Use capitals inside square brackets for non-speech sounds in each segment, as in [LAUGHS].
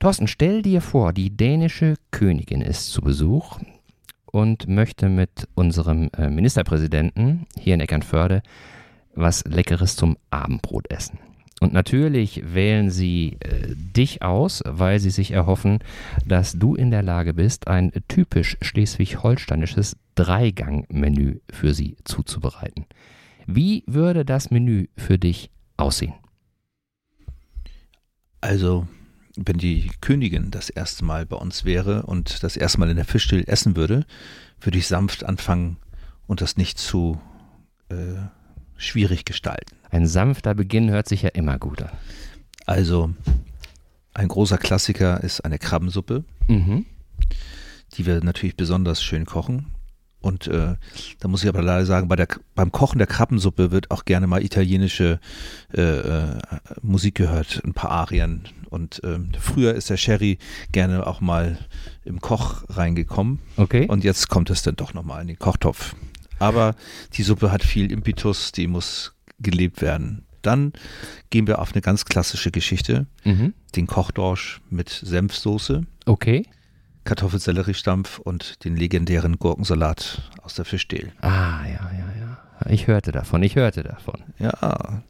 Thorsten, stell dir vor, die dänische Königin ist zu Besuch und möchte mit unserem äh, Ministerpräsidenten hier in Eckernförde was Leckeres zum Abendbrot essen. Und natürlich wählen sie äh, dich aus, weil sie sich erhoffen, dass du in der Lage bist, ein typisch schleswig-holsteinisches Dreigang-Menü für sie zuzubereiten. Wie würde das Menü für dich aussehen? Also, wenn die Königin das erste Mal bei uns wäre und das erste Mal in der Fischstill essen würde, würde ich sanft anfangen und das nicht zu äh, schwierig gestalten. Ein sanfter Beginn hört sich ja immer gut an. Also, ein großer Klassiker ist eine Krabbensuppe, Mhm. die wir natürlich besonders schön kochen. Und äh, da muss ich aber leider sagen, bei der, beim Kochen der Krabbensuppe wird auch gerne mal italienische äh, äh, Musik gehört, ein paar Arien. Und ähm, früher ist der Sherry gerne auch mal im Koch reingekommen. Okay. Und jetzt kommt es dann doch nochmal in den Kochtopf. Aber die Suppe hat viel Impetus, die muss gelebt werden. Dann gehen wir auf eine ganz klassische Geschichte, Mhm. den Kochdorsch mit Senfsoße, Okay. Kartoffelsellerie-Stampf und den legendären Gurkensalat aus der Fischdehl. Ah, ja, ja, ja. Ich hörte davon, ich hörte davon. Ja,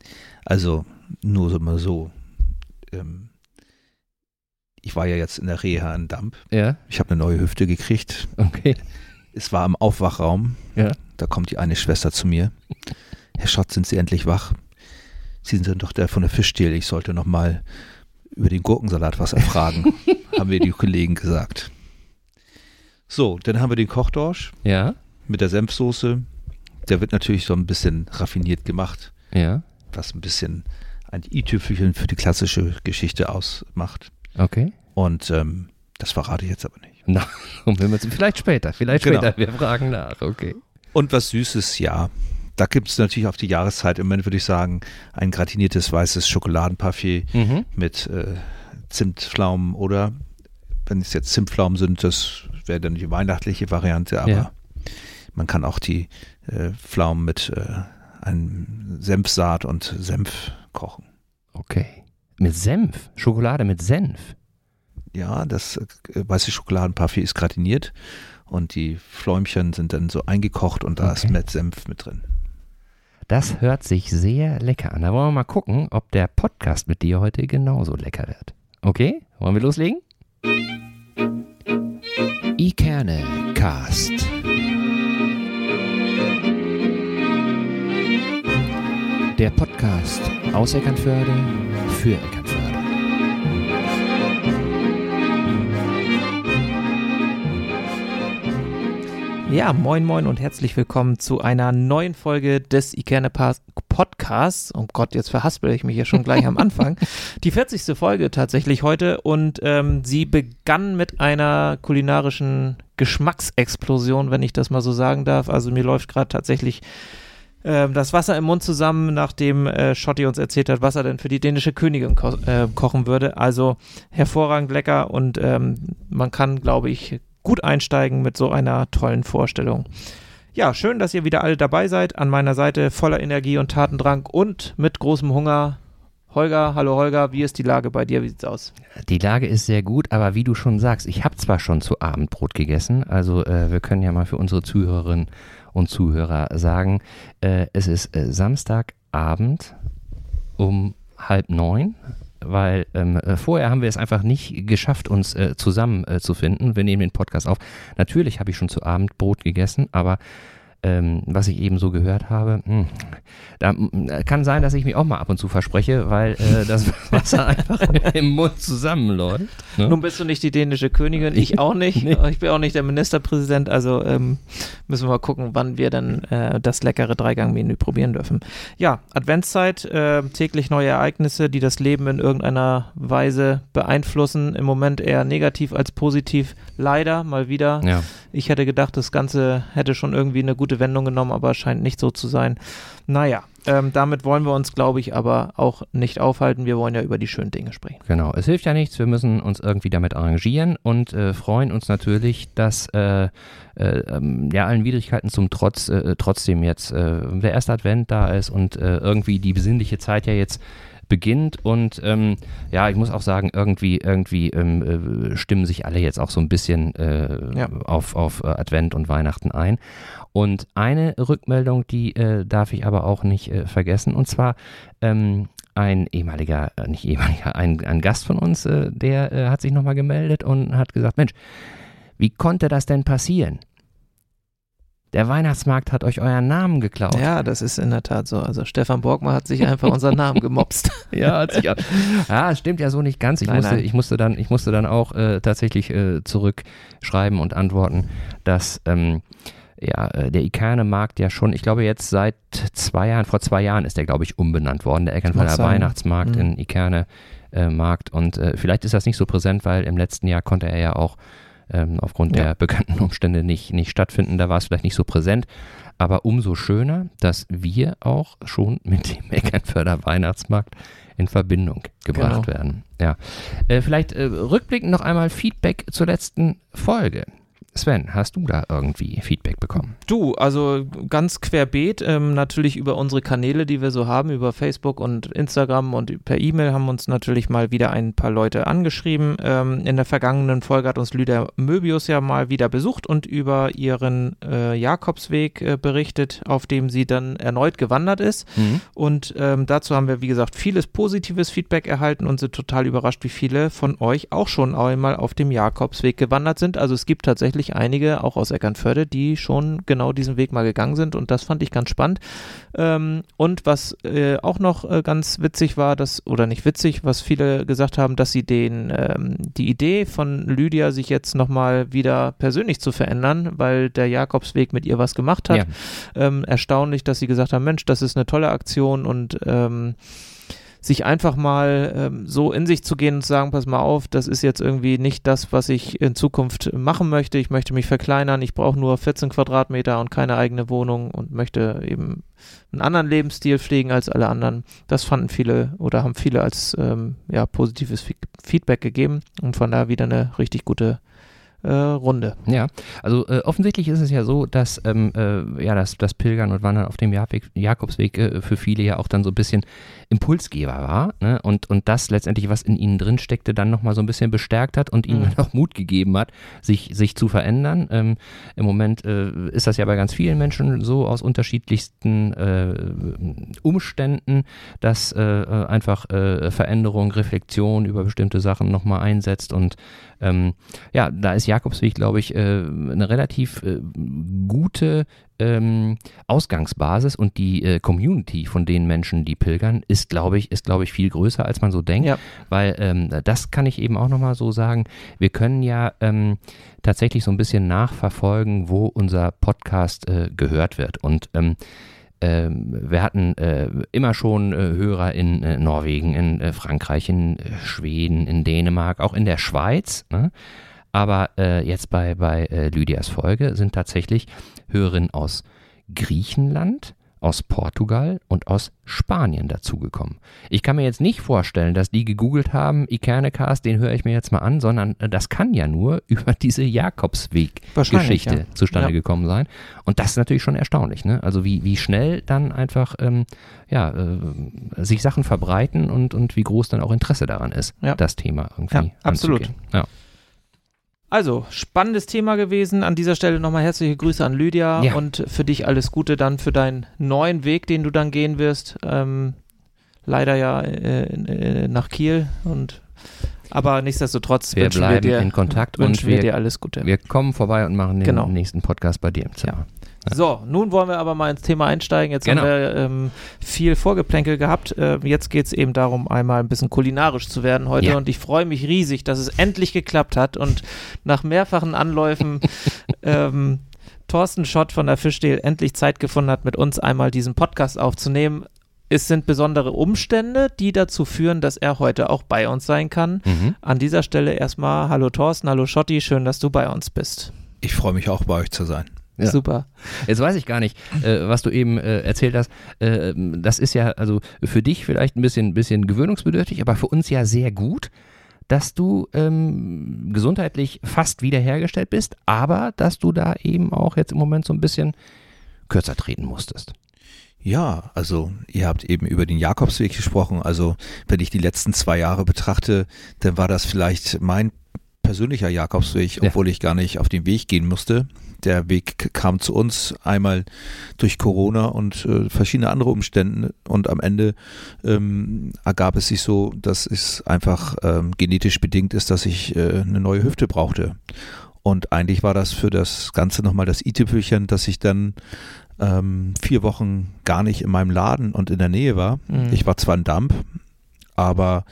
also nur so mal so. Ähm, ich war ja jetzt in der Reha in Damp. Ja, Ich habe eine neue Hüfte gekriegt. okay. Es war im Aufwachraum. Ja. Da kommt die eine Schwester zu mir. Herr Schott, sind Sie endlich wach? Sie sind doch der von der Fischdehl. Ich sollte noch mal über den Gurkensalat was erfragen, [LAUGHS] haben mir die Kollegen gesagt. So, dann haben wir den Kochdorsch Ja, mit der Senfsoße. Der wird natürlich so ein bisschen raffiniert gemacht, ja, was ein bisschen ein i-Tüpfelchen für die klassische Geschichte ausmacht. okay. Und ähm, das verrate ich jetzt aber nicht. Na, um Himmels Willen, vielleicht später, vielleicht Genau. später. Wir fragen nach, okay. Und was Süßes, ja. Da gibt es natürlich auf die Jahreszeit im Moment, würde ich sagen, ein gratiniertes weißes Schokoladenparfait Mhm. mit äh, Zimtpflaumen oder, wenn es jetzt Zimtpflaumen sind, das wäre dann die weihnachtliche Variante, aber Ja. man kann auch die äh, Pflaumen mit äh, einem Senfsaat und Senf kochen. Okay. Mit Senf, Schokolade mit Senf. Ja, das äh, weiße Schokoladenparfait ist gratiniert und die Fläumchen sind dann so eingekocht und da ist Okay. mit Senf mit drin. Das hört sich sehr lecker an. Da wollen wir mal gucken, ob der Podcast mit dir heute genauso lecker wird. Okay? Wollen wir loslegen? Ikerne Cast. Der Podcast aus Eckernförde für Eckernförde. Ja, moin moin und herzlich willkommen zu einer neuen Folge des Ikerne Podcasts. Oh Gott, jetzt verhaspel ich mich ja schon gleich am [LAUGHS] Anfang. Die 40. Folge tatsächlich heute und ähm, sie begann mit einer kulinarischen Geschmacksexplosion, wenn ich das mal so sagen darf. Also mir läuft gerade tatsächlich ähm, das Wasser im Mund zusammen, nachdem äh, Schotti uns erzählt hat, was er denn für die dänische Königin ko äh, kochen würde. Also hervorragend lecker und ähm, man kann, glaube ich, gut einsteigen mit so einer tollen Vorstellung. Ja, schön, dass ihr wieder alle dabei seid. An meiner Seite voller Energie und Tatendrang und mit großem Hunger. Holger, hallo Holger, wie ist die Lage bei dir? Wie sieht's aus? Die Lage ist sehr gut, aber wie du schon sagst, ich habe zwar schon zu Abendbrot gegessen, also äh, wir können ja mal für unsere Zuhörerinnen und Zuhörer sagen, äh, es ist äh, Samstagabend um halb neun, weil ähm, äh, vorher haben wir es einfach nicht geschafft, uns äh, zusammen äh, zu finden. Wir nehmen den Podcast auf. Natürlich habe ich schon zu Abendbrot gegessen, aber ähm, was ich eben so gehört habe, hm, da mm, kann sein, dass ich mich auch mal ab und zu verspreche, weil äh, das [LAUGHS] Wasser einfach im Mund zusammenläuft. Ne? Nun bist du nicht die dänische Königin, ich auch nicht. [LAUGHS] Nee. Ich bin auch nicht der Ministerpräsident, also ähm, müssen wir mal gucken, wann wir dann äh, das leckere Dreigang-Menü probieren dürfen. Ja, Adventszeit, äh, täglich neue Ereignisse, die das Leben in irgendeiner Weise beeinflussen. Im Moment eher negativ als positiv. Leider mal wieder. Ja. Ich hätte gedacht, das Ganze hätte schon irgendwie eine gute Wendung genommen, aber scheint nicht so zu sein. Naja, ähm, damit wollen wir uns, glaube ich, aber auch nicht aufhalten. Wir wollen ja über die schönen Dinge sprechen. Genau, es hilft ja nichts, wir müssen uns irgendwie damit arrangieren und äh, freuen uns natürlich, dass äh, äh, ähm, ja allen Widrigkeiten zum Trotz äh, trotzdem jetzt äh, der erste Advent da ist und äh, irgendwie die besinnliche Zeit ja jetzt beginnt und ähm, ja, ich muss auch sagen, irgendwie, irgendwie ähm, äh, stimmen sich alle jetzt auch so ein bisschen äh, Ja. auf, auf äh, Advent und Weihnachten ein. Und eine Rückmeldung, die äh, darf ich aber auch nicht äh, vergessen, und zwar ähm, ein ehemaliger, äh, nicht ehemaliger, [LAUGHS] ein, ein Gast von uns, äh, der äh, hat sich nochmal gemeldet und hat gesagt, Mensch, wie konnte das denn passieren? Der Weihnachtsmarkt hat euch euren Namen geklaut. Ja, das ist in der Tat so. Also Stefan Borgmann hat sich einfach unseren Namen [LAUGHS] gemobst. Ja, hat sich [LAUGHS] ja, es stimmt ja so nicht ganz. Ich, Nein, musste, nein. ich, musste, dann, ich musste dann auch äh, tatsächlich äh, zurückschreiben und antworten, dass ähm, ja, äh, der Ikerne-Markt ja schon, ich glaube jetzt seit zwei Jahren, vor zwei Jahren ist der, glaube ich, umbenannt worden, der sein. Weihnachtsmarkt Mhm. in Ikerne-Markt. und äh, vielleicht ist das nicht so präsent, weil im letzten Jahr konnte er ja auch ähm, aufgrund Ja. der bekannten Umstände nicht, nicht stattfinden. Da war es vielleicht nicht so präsent. Aber umso schöner, dass wir auch schon mit dem Eckernförder Weihnachtsmarkt in Verbindung gebracht Genau. werden. Ja. Äh, vielleicht äh, rückblickend noch einmal Feedback zur letzten Folge. Sven, hast du da irgendwie Feedback bekommen? Du, also ganz querbeet, ähm, natürlich über unsere Kanäle, die wir so haben, über Facebook und Instagram und per E-Mail haben uns natürlich mal wieder ein paar Leute angeschrieben. Ähm, in der vergangenen Folge hat uns Lydia Möbius ja mal wieder besucht und über ihren äh, Jakobsweg äh, berichtet, auf dem sie dann erneut gewandert ist. Und ähm, dazu haben wir, wie gesagt, vieles positives Feedback erhalten und sind total überrascht, wie viele von euch auch schon einmal auf dem Jakobsweg gewandert sind. Also es gibt tatsächlich einige, auch aus Eckernförde, die schon genau diesen Weg mal gegangen sind und das fand ich ganz spannend. Ähm, und was äh, auch noch äh, ganz witzig war, dass, oder nicht witzig, was viele gesagt haben, dass sie den, ähm, die Idee von Lydia, sich jetzt nochmal wieder persönlich zu verändern, weil der Jakobsweg mit ihr was gemacht hat, Ja. ähm, erstaunlich, dass sie gesagt haben, Mensch, das ist eine tolle Aktion und ähm, sich einfach mal ähm, so in sich zu gehen und zu sagen, pass mal auf, das ist jetzt irgendwie nicht das, was ich in Zukunft machen möchte. Ich möchte mich verkleinern, ich brauche nur 14 Quadratmeter und keine eigene Wohnung und möchte eben einen anderen Lebensstil pflegen als alle anderen. Das fanden viele oder haben viele als ähm, ja, positives Fe- Feedback gegeben und von daher wieder eine richtig gute äh, Runde. Ja, also äh, offensichtlich ist es ja so, dass ähm, äh, ja, das, das Pilgern und Wandern auf dem Jakobweg, Jakobsweg äh, für viele ja auch dann so ein bisschen Impulsgeber war ne? und, und das letztendlich, was in ihnen drin steckte, dann nochmal so ein bisschen bestärkt hat und ihnen Mhm. auch Mut gegeben hat, sich, sich zu verändern. Ähm, Im Moment äh, ist das ja bei ganz vielen Menschen so aus unterschiedlichsten äh, Umständen, dass einfach Veränderung, Reflexion über bestimmte Sachen nochmal einsetzt und ähm, ja, da ist Jakobsweg, glaube ich, äh, eine relativ äh, gute ähm, Ausgangsbasis und die äh, Community von den Menschen, die pilgern, ist, glaube ich, ist, glaube ich, viel größer, als man so denkt. Ja. Weil ähm, das kann ich eben auch nochmal so sagen. Wir können ja ähm, tatsächlich so ein bisschen nachverfolgen, wo unser Podcast äh, gehört wird. Und ähm, wir hatten äh, immer schon äh, Hörer in äh, Norwegen, in äh, Frankreich, in äh, Schweden, in Dänemark, auch in der Schweiz. Ne? Aber äh, jetzt bei, bei Lydias Folge sind tatsächlich Hörerinnen aus Griechenland, aus Portugal und aus Spanien dazugekommen. Ich kann mir jetzt nicht vorstellen, dass die gegoogelt haben, Ikernecast, den höre ich mir jetzt mal an, sondern äh, das kann ja nur [LAUGHS] über diese Jakobsweg-Geschichte ja. zustande Ja. gekommen sein. Und das ist natürlich schon erstaunlich, ne? Also wie, wie schnell dann einfach ähm, ja, äh, sich Sachen verbreiten und, und wie groß dann auch Interesse daran ist, Ja. das Thema irgendwie Ja, absolut. anzugehen. Ja. Also, spannendes Thema gewesen. An dieser Stelle nochmal herzliche Grüße an Lydia Ja. und für dich alles Gute dann für deinen neuen Weg, den du dann gehen wirst. Ähm, leider ja äh, äh, nach Kiel und aber nichtsdestotrotz Wir bleiben wir dir, in Kontakt und wir wir- dir alles Gute. Wir kommen vorbei und machen den Genau. nächsten Podcast bei dir im Zimmer. So, nun wollen wir aber mal ins Thema einsteigen. Jetzt Genau. haben wir ähm, viel Vorgeplänkel gehabt. Ähm, jetzt geht es eben darum, einmal ein bisschen kulinarisch zu werden heute. Ja. Und ich freue mich riesig, dass es endlich geklappt hat. Und nach mehrfachen Anläufen [LAUGHS] ähm, Thorsten Schott von der Fischdehl endlich Zeit gefunden hat, mit uns einmal diesen Podcast aufzunehmen. Es sind besondere Umstände, die dazu führen, dass er heute auch bei uns sein kann. Mhm. An dieser Stelle erstmal Hallo Thorsten, hallo Schotti, schön, dass du bei uns bist. Ich freue mich auch bei euch zu sein. Ja. Super. Jetzt weiß ich gar nicht, äh, was du eben äh, erzählt hast. Äh, das ist ja also für dich vielleicht ein bisschen, bisschen gewöhnungsbedürftig, aber für uns ja sehr gut, dass du ähm, gesundheitlich fast wiederhergestellt bist, aber dass du da eben auch jetzt im Moment so ein bisschen kürzer treten musstest. Ja, also ihr habt eben über den Jakobsweg gesprochen. Also wenn ich die letzten zwei Jahre betrachte, dann war das vielleicht mein persönlicher Jakobsweg, Ja. obwohl ich gar nicht auf den Weg gehen musste. Der Weg kam zu uns einmal durch Corona und äh, verschiedene andere Umstände und am Ende ähm, ergab es sich so, dass es einfach ähm, genetisch bedingt ist, dass ich äh, eine neue Hüfte brauchte. Und eigentlich war das für das Ganze nochmal das i-Tüpfelchen, dass ich dann ähm, vier Wochen gar nicht in meinem Laden und in der Nähe war. Mhm. Ich war zwar in Damp, aber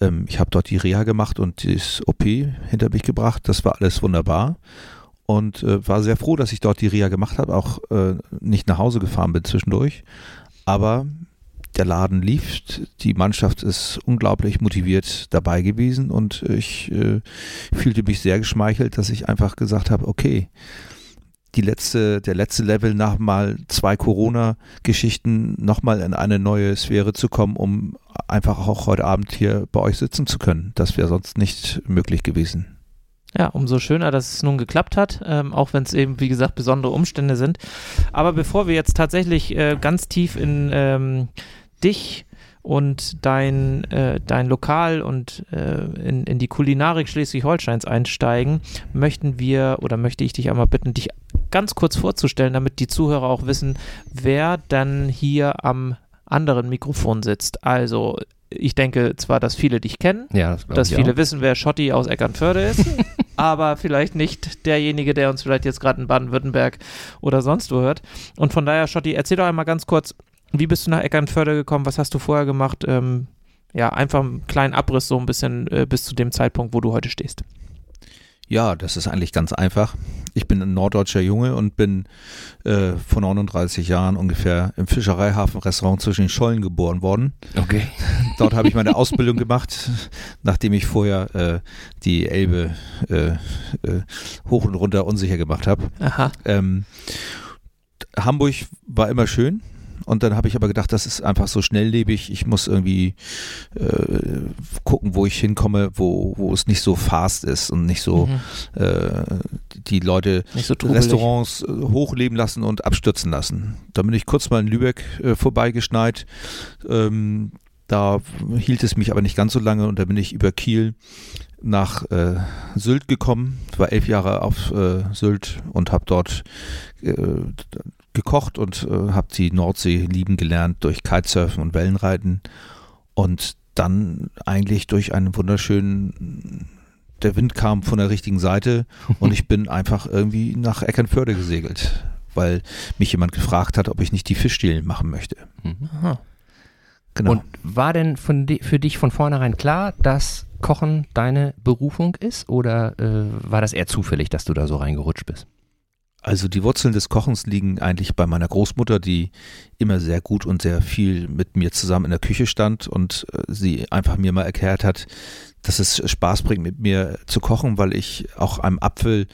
ähm, ich habe dort die Reha gemacht und das OP hinter mich gebracht. Das war alles wunderbar und äh, war sehr froh, dass ich dort die Reha gemacht habe, auch äh, nicht nach Hause gefahren bin zwischendurch. Aber der Laden lief, die Mannschaft ist unglaublich motiviert dabei gewesen und ich äh, fühlte mich sehr geschmeichelt, dass ich einfach gesagt habe, okay, die letzte, der letzte Level nach mal zwei Corona-Geschichten nochmal in eine neue Sphäre zu kommen, um einfach auch heute Abend hier bei euch sitzen zu können. Das wäre sonst nicht möglich gewesen. Ja, umso schöner, dass es nun geklappt hat, ähm, auch wenn es eben, wie gesagt, besondere Umstände sind. Aber bevor wir jetzt tatsächlich äh, ganz tief in ähm, dich und dein, äh, dein Lokal und äh, in, in die Kulinarik Schleswig-Holsteins einsteigen, möchten wir oder möchte ich dich einmal bitten, dich ganz kurz vorzustellen, damit die Zuhörer auch wissen, wer dann hier am anderen Mikrofon sitzt. Also, ich denke zwar, dass viele dich kennen, Ja, das dass viele auch. wissen, wer Schotti aus Eckernförde ist, [LAUGHS] aber vielleicht nicht derjenige, der uns vielleicht jetzt gerade in Baden-Württemberg oder sonst wo hört. Und von daher, Schotti, erzähl doch einmal ganz kurz, wie bist du nach Eckernförde gekommen? Was hast du vorher gemacht? Ähm, ja, einfach einen kleinen Abriss so ein bisschen äh, bis zu dem Zeitpunkt, wo du heute stehst. Ja, das ist eigentlich ganz einfach. Ich bin ein norddeutscher Junge und bin äh, vor 39 Jahren ungefähr im Fischereihafen-Restaurant zwischen den Schollen geboren worden. Okay. [LAUGHS] Dort habe ich meine Ausbildung gemacht, nachdem ich vorher äh, die Elbe äh, äh, hoch und runter unsicher gemacht habe. Aha. Ähm, Hamburg war immer schön. Und dann habe ich aber gedacht, das ist einfach so schnelllebig. Ich muss irgendwie äh, gucken, wo ich hinkomme, wo, wo es nicht so fast ist und nicht so Mhm. äh, die Leute so. Restaurants äh, hochleben lassen und abstürzen lassen. Da bin ich kurz mal in Lübeck äh, vorbeigeschneit. Ähm, da hielt es mich aber nicht ganz so lange und da bin ich über Kiel nach äh, Sylt gekommen, war elf Jahre auf äh, Sylt und habe dort äh, gekocht und äh, habe die Nordsee lieben gelernt durch Kitesurfen und Wellenreiten und dann eigentlich durch einen wunderschönen der Wind kam von der richtigen Seite [LAUGHS] und ich bin einfach irgendwie nach Eckernförde gesegelt, weil mich jemand gefragt hat, ob ich nicht die Fischdielen machen möchte. Mhm. Aha. Genau. Und war denn von di für dich von vornherein klar, dass Kochen deine Berufung ist oder äh, war das eher zufällig, dass du da so reingerutscht bist? Also die Wurzeln des Kochens liegen eigentlich bei meiner Großmutter, die immer sehr gut und sehr viel mit mir zusammen in der Küche stand und äh, sie einfach mir mal erklärt hat, dass es Spaß bringt, mit mir zu kochen, weil ich auch einem Apfel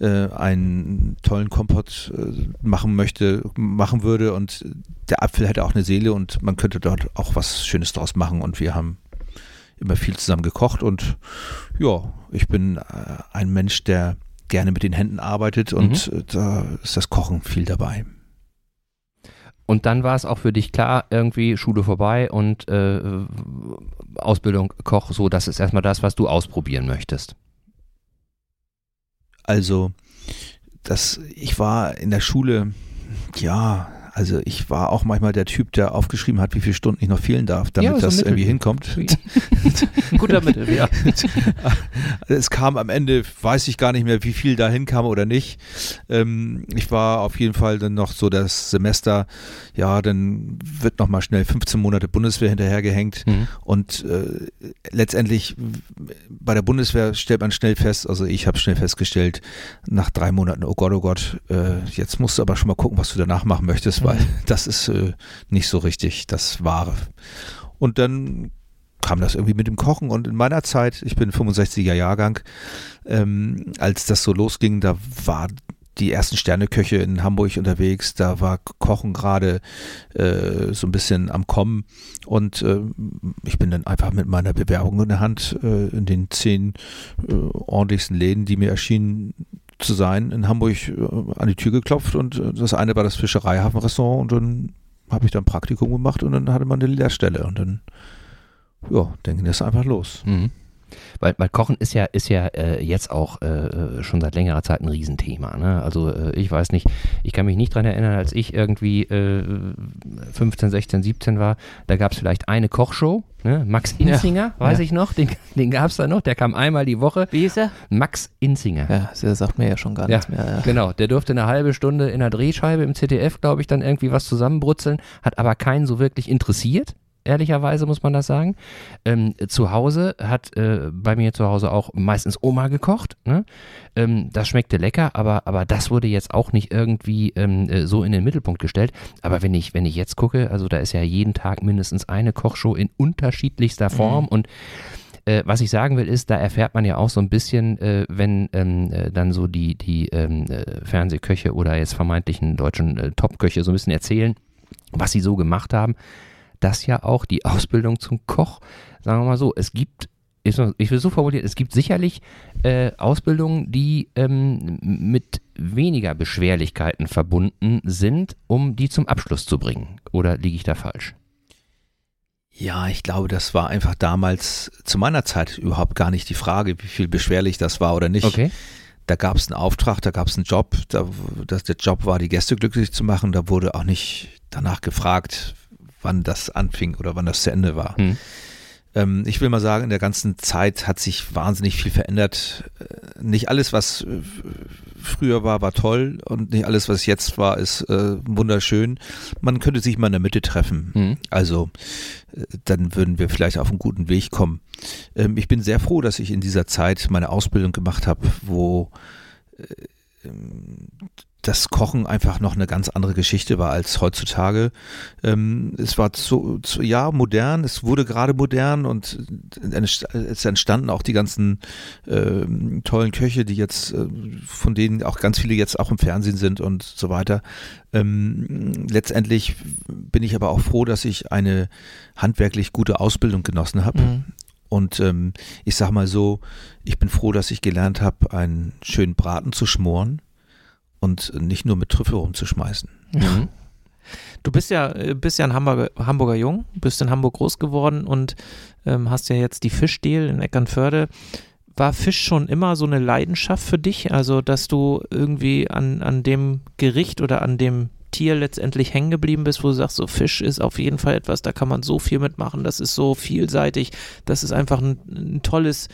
äh, einen tollen Kompott äh, machen möchte, machen würde. Und der Apfel hätte auch eine Seele und man könnte dort auch was Schönes draus machen. Und wir haben immer viel zusammen gekocht. Und ja, ich bin äh, ein Mensch, der gerne mit den Händen arbeitet und äh, da ist das Kochen viel dabei. Und dann war es auch für dich klar, irgendwie Schule vorbei und äh, Ausbildung Koch, so das ist erstmal das, was du ausprobieren möchtest. Also, das, ich war in der Schule, ja, also ich war auch manchmal der Typ, der aufgeschrieben hat, wie viele Stunden ich noch fehlen darf, damit Ja, so das Mittel- irgendwie hinkommt. [LAUGHS] [LAUGHS] Guter Mittel, ja. [LAUGHS] es kam am Ende, weiß ich gar nicht mehr, wie viel da hinkam oder nicht. Ähm, ich war auf jeden Fall dann noch so das Semester, ja, dann wird noch mal schnell 15 Monate Bundeswehr hinterhergehängt. Mhm. Und äh, letztendlich bei der Bundeswehr stellt man schnell fest, also ich habe schnell festgestellt, nach drei Monaten, oh Gott, oh Gott, äh, jetzt musst du aber schon mal gucken, was du danach machen möchtest, weil das ist äh, nicht so richtig das Wahre. Und dann kam das irgendwie mit dem Kochen und in meiner Zeit, ich bin 65er Jahrgang, ähm, als das so losging, da war die ersten Sterneköche in Hamburg unterwegs, da war Kochen gerade äh, so ein bisschen am Kommen und äh, ich bin dann einfach mit meiner Bewerbung in der Hand äh, in den zehn äh, ordentlichsten Läden, die mir erschienen zu sein, in Hamburg äh, an die Tür geklopft und äh, das eine war das Fischereihafenrestaurant und dann habe ich dann Praktikum gemacht und dann hatte man eine Lehrstelle und dann, ja, dann ging das einfach los. Mhm. Weil, weil Kochen ist ja, ist ja äh, jetzt auch äh, äh, schon seit längerer Zeit ein Riesenthema. Ne? Also äh, ich weiß nicht, ich kann mich nicht dran erinnern, als ich irgendwie äh, 15, 16, 17 war, da gab es vielleicht eine Kochshow. Ne? Max Inzinger, Ja. weiß Ja. ich noch, den, den gab es da noch, der kam einmal die Woche. Wie hieß er? Max Inzinger. Ja, das sagt mir ja schon gar Ja, nichts mehr. Genau, der durfte eine halbe Stunde in der Drehscheibe im ZDF, glaube ich, dann irgendwie was zusammenbrutzeln, hat aber keinen so wirklich interessiert. Ehrlicherweise muss man das sagen. Ähm, zu Hause hat äh, bei mir zu Hause auch meistens Oma gekocht. Ne? Ähm, das schmeckte lecker, aber, aber das wurde jetzt auch nicht irgendwie ähm, äh, so in den Mittelpunkt gestellt. Aber wenn ich, wenn ich jetzt gucke, also da ist ja jeden Tag mindestens eine Kochshow in unterschiedlichster Form und äh, was ich sagen will, ist, da erfährt man ja auch so ein bisschen, äh, wenn ähm, äh, dann so die, die ähm, äh, Fernsehköche oder jetzt vermeintlichen deutschen Topköche so ein bisschen erzählen, was sie so gemacht haben, dass ja auch die Ausbildung zum Koch, sagen wir mal so, es gibt, ich will so formulieren, es gibt sicherlich äh, Ausbildungen, die ähm, mit weniger Beschwerlichkeiten verbunden sind, um die zum Abschluss zu bringen. Oder liege ich da falsch? Ja, ich glaube, das war einfach damals zu meiner Zeit überhaupt gar nicht die Frage, wie viel beschwerlich das war oder nicht. Okay. Da gab es einen Auftrag, da gab es einen Job, da, das, der Job war, die Gäste glücklich zu machen. Da wurde auch nicht danach gefragt, wann das anfing oder wann das zu Ende war. Hm. Ähm, ich will mal sagen, in der ganzen Zeit hat sich wahnsinnig viel verändert. Äh, Nicht alles, was äh, früher war, war toll und nicht alles, was jetzt war, ist äh, wunderschön. Man könnte sich mal in der Mitte treffen. Hm. Also äh, dann würden wir vielleicht auf einen guten Weg kommen. Ähm, ich bin sehr froh, dass ich in dieser Zeit meine Ausbildung gemacht habe, wo das Kochen einfach noch eine ganz andere Geschichte war als heutzutage. Ähm, es war zu, zu, ja modern, es wurde gerade modern und es entstanden auch die ganzen ähm, tollen Köche, die jetzt, äh, von denen auch ganz viele jetzt auch im Fernsehen sind und so weiter. Ähm, letztendlich bin ich aber auch froh, dass ich eine handwerklich gute Ausbildung genossen habe. Mhm. Und ähm, ich sag mal so, ich bin froh, dass ich gelernt habe, einen schönen Braten zu schmoren und nicht nur mit Trüffel rumzuschmeißen. Mhm. Du bist ja, äh, bist ja ein Hamburger, Hamburger Jung, bist in Hamburg groß geworden und ähm, hast ja jetzt die Fischdeal in Eckernförde. War Fisch schon immer so eine Leidenschaft für dich? Also, dass du irgendwie an, an dem Gericht oder an dem Tier letztendlich hängen geblieben bist, wo du sagst, so Fisch ist auf jeden Fall etwas, da kann man so viel mitmachen, das ist so vielseitig, das ist einfach ein, ein tolles,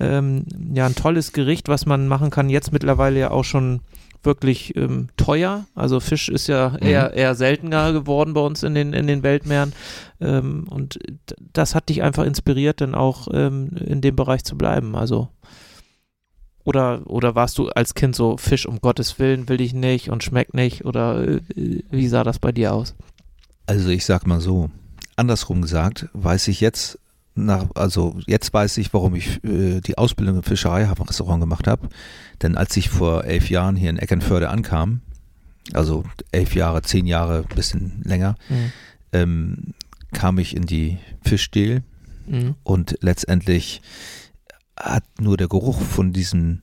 ähm, ja, ein tolles Gericht, was man machen kann. Jetzt mittlerweile ja auch schon wirklich ähm, teuer. Also Fisch ist ja eher, eher seltener geworden bei uns in den, in den Weltmeeren. Ähm, und das hat dich einfach inspiriert, dann auch ähm, in dem Bereich zu bleiben. Also oder, oder warst du als Kind so, Fisch um Gottes Willen will ich nicht und schmeckt nicht? Oder äh, wie sah das bei dir aus? Also ich sag mal so, andersrum gesagt, weiß ich jetzt, nach, also jetzt weiß ich, warum ich äh, die Ausbildung im Fischereihafenrestaurant gemacht habe. Denn als ich vor elf Jahren hier in Eckernförde ankam, also elf Jahre, zehn Jahre, bisschen länger, Mhm. ähm, kam ich in die Fischdeal Mhm. und letztendlich hat nur der Geruch von diesen,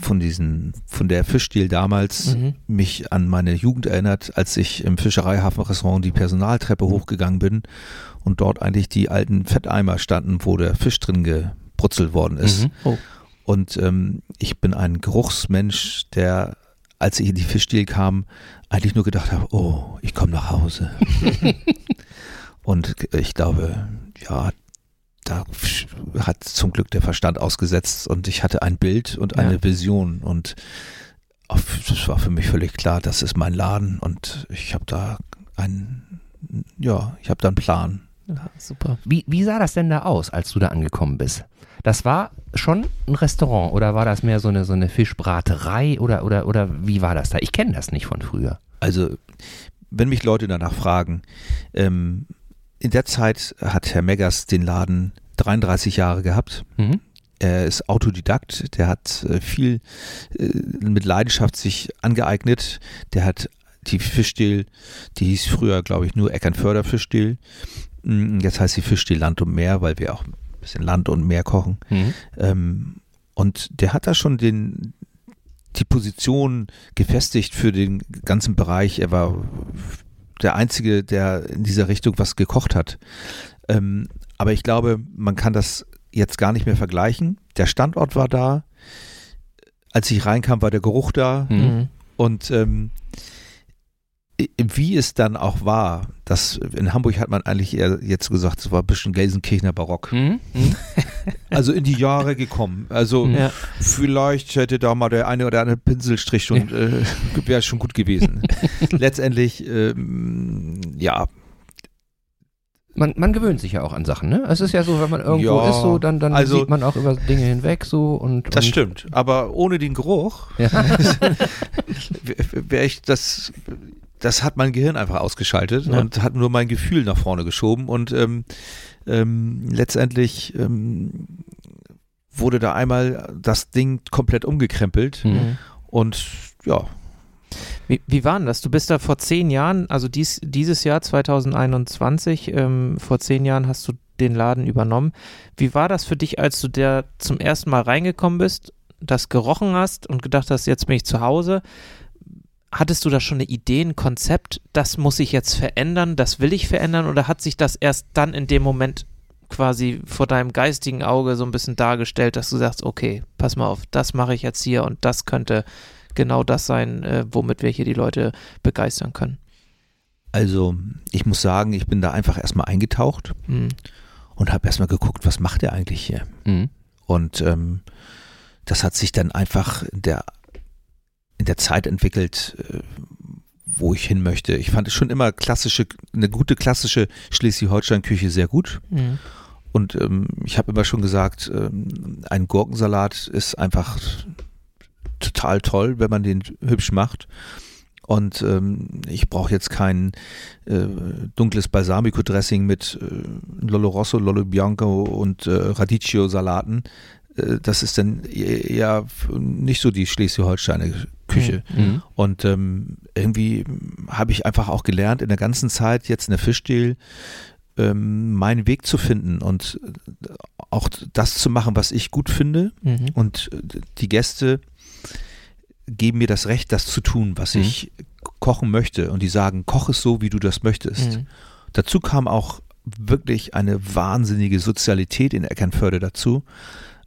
von diesen, von der Fischdeal damals Mhm. mich an meine Jugend erinnert, als ich im Fischereihafenrestaurant die Personaltreppe hochgegangen bin und dort eigentlich die alten Fetteimer standen, wo der Fisch drin gebrutzelt worden ist. Mhm. Oh. Und ähm, ich bin ein Geruchsmensch, der, als ich in die Fischdeal kam, eigentlich nur gedacht habe, oh, ich komme nach Hause. [LAUGHS] und ich glaube, ja, da hat zum Glück der Verstand ausgesetzt und ich hatte ein Bild und eine Ja. Vision und das war für mich völlig klar, das ist mein Laden und ich habe da einen, ja, ich habe da einen Plan. Ja, super. Wie, wie sah das denn da aus, als du da angekommen bist? Das war schon ein Restaurant oder war das mehr so eine, so eine Fischbraterei oder, oder, oder wie war das da? Ich kenne das nicht von früher. Also, wenn mich Leute danach fragen, ähm, in der Zeit hat Herr Meggers den Laden 33 Jahre gehabt. Mhm. Er ist Autodidakt, der hat äh, viel äh, mit Leidenschaft sich angeeignet. Der hat die Fischdill, die hieß früher, glaube ich, nur Eckernförder Fischdill. Mm, Jetzt heißt sie Fischdill Land und Meer, weil wir auch ein bisschen Land und Meer kochen. Mhm. Ähm, und der hat da schon den, die Position gefestigt für den ganzen Bereich. Er war der Einzige, der in dieser Richtung was gekocht hat. Ähm, aber ich glaube, man kann das jetzt gar nicht mehr vergleichen. Der Standort war da. Als ich reinkam, war der Geruch da. Mhm. Und ähm, wie es dann auch war, das in Hamburg hat man eigentlich eher jetzt gesagt, es war ein bisschen Gelsenkirchener Barock. Mhm. Mhm. [LAUGHS] Also in die Jahre gekommen. Also Ja. vielleicht hätte da mal der eine oder andere Pinselstrich schon äh, wäre schon gut gewesen. [LAUGHS] Letztendlich, ähm, ja, Man, man gewöhnt sich ja auch an Sachen, ne? Es ist ja so, wenn man irgendwo Ja, ist, so, dann, dann also- sieht man auch über Dinge hinweg so und. das und, stimmt. Aber ohne den Geruch Ja. [LAUGHS] wäre ich das. Das hat mein Gehirn einfach ausgeschaltet Ja. und hat nur mein Gefühl nach vorne geschoben und ähm, ähm, letztendlich ähm, wurde da einmal das Ding komplett umgekrempelt Mhm. Und ja, Wie, wie war denn das? Du bist da vor zehn Jahren, also dies, dieses Jahr 2021, ähm, vor zehn Jahren hast du den Laden übernommen. Wie war das für dich, als du da zum ersten Mal reingekommen bist, das gerochen hast und gedacht hast, jetzt bin ich zu Hause? Hattest du da schon eine Idee, ein Konzept, das muss ich jetzt verändern, das will ich verändern oder hat sich das erst dann in dem Moment quasi vor deinem geistigen Auge so ein bisschen dargestellt, dass du sagst, okay, pass mal auf, das mache ich jetzt hier und das könnte genau das sein, äh, womit wir hier die Leute begeistern können. also ich muss sagen, ich bin da einfach erstmal eingetaucht Mhm. und habe erstmal geguckt, was macht der eigentlich hier? Mhm. Und ähm, das hat sich dann einfach in der, in der Zeit entwickelt, äh, wo ich hin möchte. Ich fand es schon immer klassische, eine gute klassische Schleswig-Holstein-Küche sehr gut. Mhm. Und ähm, ich habe immer schon gesagt, ähm, ein Gurkensalat ist einfach total toll, wenn man den hübsch macht. Und ähm, ich brauche jetzt kein äh, dunkles Balsamico-Dressing mit äh, Lollo Rosso, Lollo Bianco und äh, Radicchio-Salaten. Äh, das ist dann eher nicht so die Schleswig-Holsteiner Küche. Mhm. Und ähm, irgendwie habe ich einfach auch gelernt, in der ganzen Zeit jetzt in der Fischdeal ähm, meinen Weg zu finden und äh, auch das zu machen, was ich gut finde. Mhm. Und äh, die Gäste geben mir das Recht, das zu tun, was Mhm. ich kochen möchte. Und die sagen, koch es so, wie du das möchtest. Mhm. Dazu kam auch wirklich eine wahnsinnige Sozialität in Eckernförde dazu.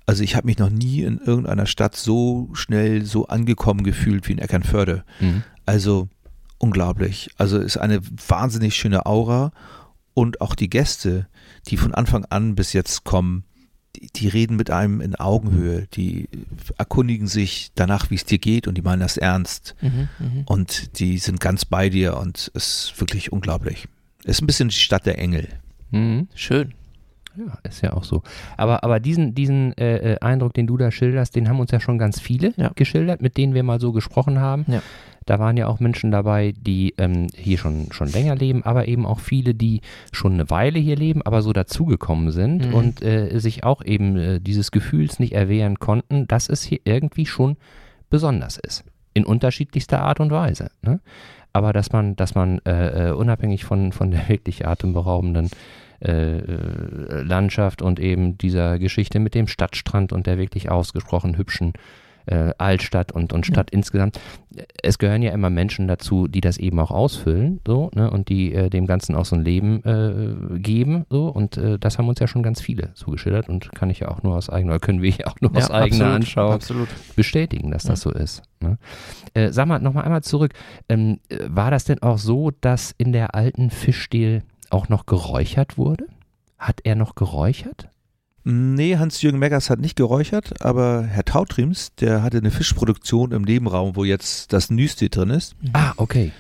Also ich habe mich noch nie in irgendeiner Stadt so schnell so angekommen gefühlt wie in Eckernförde. Mhm. Also unglaublich. Also ist eine wahnsinnig schöne Aura und auch die Gäste, die von Anfang an bis jetzt kommen, die, die reden mit einem in Augenhöhe, die erkundigen sich danach, wie es dir geht und die meinen das ernst Mhm. Mhm. und die sind ganz bei dir und es ist wirklich unglaublich. Ist ein bisschen die Stadt der Engel. Mhm. Schön. Ja, ist ja auch so. Aber, aber diesen, diesen äh, äh, Eindruck, den du da schilderst, den haben uns ja schon ganz viele Ja. geschildert, mit denen wir mal so gesprochen haben. Ja. Da waren ja auch Menschen dabei, die ähm, hier schon, schon länger leben, aber eben auch viele, die schon eine Weile hier leben, aber so dazugekommen sind Mhm. und äh, sich auch eben äh, dieses Gefühls nicht erwehren konnten, dass es hier irgendwie schon besonders ist. In unterschiedlichster Art und Weise. Ne? Aber dass man, dass man äh, äh, unabhängig von, von der wirklich atemberaubenden äh, äh, Landschaft und eben dieser Geschichte mit dem Stadtstrand und der wirklich ausgesprochen hübschen äh, Altstadt und, und Stadt insgesamt. Es gehören ja immer Menschen dazu, die das eben auch ausfüllen, so, ne, und die äh, dem Ganzen auch so ein Leben äh, geben, so, und äh, das haben uns ja schon ganz viele zugeschildert und kann ich ja auch nur aus eigener, oder [LAUGHS] können wir ja auch nur aus eigener absolut, Anschauung Absolut. bestätigen, dass das so ist. Ne? Äh, sag mal, nochmal einmal zurück. Ähm, äh, war das denn auch so, dass in der alten Fischdeal auch noch geräuchert wurde? Hat er noch geräuchert? Nee, Hans-Jürgen Meggers hat nicht geräuchert, aber Herr Tautrims, der hatte eine Fischproduktion im Nebenraum, wo jetzt das Nüste drin ist. Ah, okay.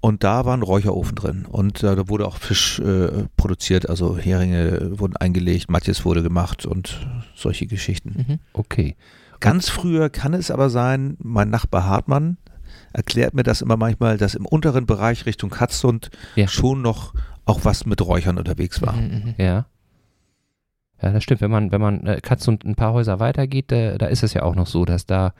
Und da war ein Räucherofen drin. Und äh, da wurde auch Fisch äh, produziert, also Heringe wurden eingelegt, Matjes wurde gemacht und solche Geschichten. Mhm. Okay. Ganz früher kann es aber sein, mein Nachbar Hartmann erklärt mir das immer manchmal, dass im unteren Bereich Richtung Katzhund Ja. schon noch auch was mit Räuchern unterwegs war. Mhm. Mhm. Ja. Ja, das stimmt. Wenn man, wenn man äh, Katz und ein paar Häuser weitergeht, da, da ist es ja auch noch so, dass da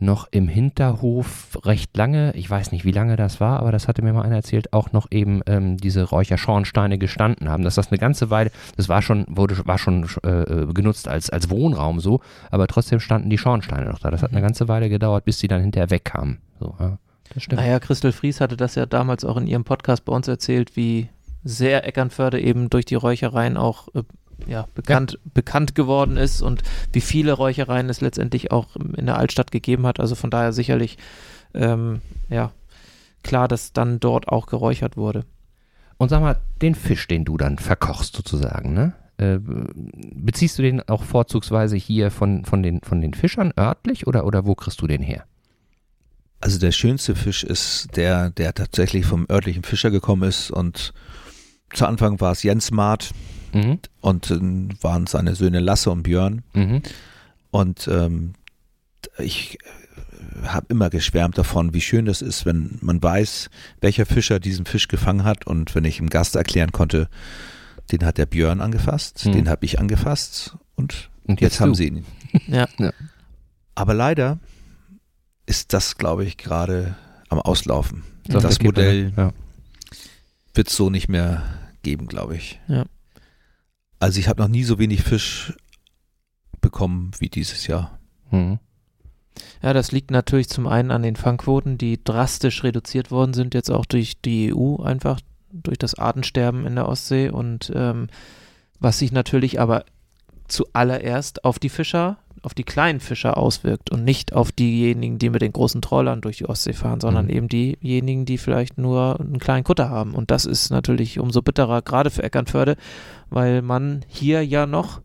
noch im Hinterhof recht lange, ich weiß nicht, wie lange das war, aber das hatte mir mal einer erzählt, auch noch eben ähm, diese Räucherschornsteine gestanden haben. Dass das eine ganze Weile, das war schon, wurde, war schon äh, genutzt als, als Wohnraum so, aber trotzdem standen die Schornsteine noch da. Das hat eine ganze Weile gedauert, bis die dann hinterher wegkamen. So, ja. Das stimmt. Naja, Christel Fries hatte das ja damals auch in ihrem Podcast bei uns erzählt, wie sehr Eckernförde eben durch die Räuchereien auch äh, ja, bekannt, ja. bekannt geworden ist und wie viele Räuchereien es letztendlich auch in der Altstadt gegeben hat. Also von daher sicherlich ähm, ja, klar, dass dann dort auch geräuchert wurde. Und sag mal, den Fisch, den du dann verkochst sozusagen, ne? Äh, beziehst du den auch vorzugsweise hier von, von, den, von den Fischern örtlich oder, oder wo kriegst du den her? Also der schönste Fisch ist der, der tatsächlich vom örtlichen Fischer gekommen ist und zu Anfang war es Jens Maat mhm. und dann waren seine Söhne Lasse und Björn. Mhm. Und ähm, ich habe immer geschwärmt davon, wie schön das ist, wenn man weiß, welcher Fischer diesen Fisch gefangen hat und wenn ich im Gast erklären konnte, den hat der Björn angefasst, hm. den habe ich angefasst und, und jetzt, jetzt haben sie ihn. ja. ja. Aber leider ist das, glaube ich, gerade am Auslaufen. Das, das Modell ja. wird es so nicht mehr geben, glaube ich. Ja. Also ich habe noch nie so wenig Fisch bekommen wie dieses Jahr. Hm. Ja, das liegt natürlich zum einen an den Fangquoten, die drastisch reduziert worden sind, jetzt auch durch die EU einfach, durch das Artensterben in der Ostsee und ähm, was sich natürlich aber zuallererst auf die Fischer, auf die kleinen Fischer auswirkt und nicht auf diejenigen, die mit den großen Trollern durch die Ostsee fahren, sondern mhm. eben diejenigen, die vielleicht nur einen kleinen Kutter haben. Und das ist natürlich umso bitterer, gerade für Eckernförde, weil man hier ja noch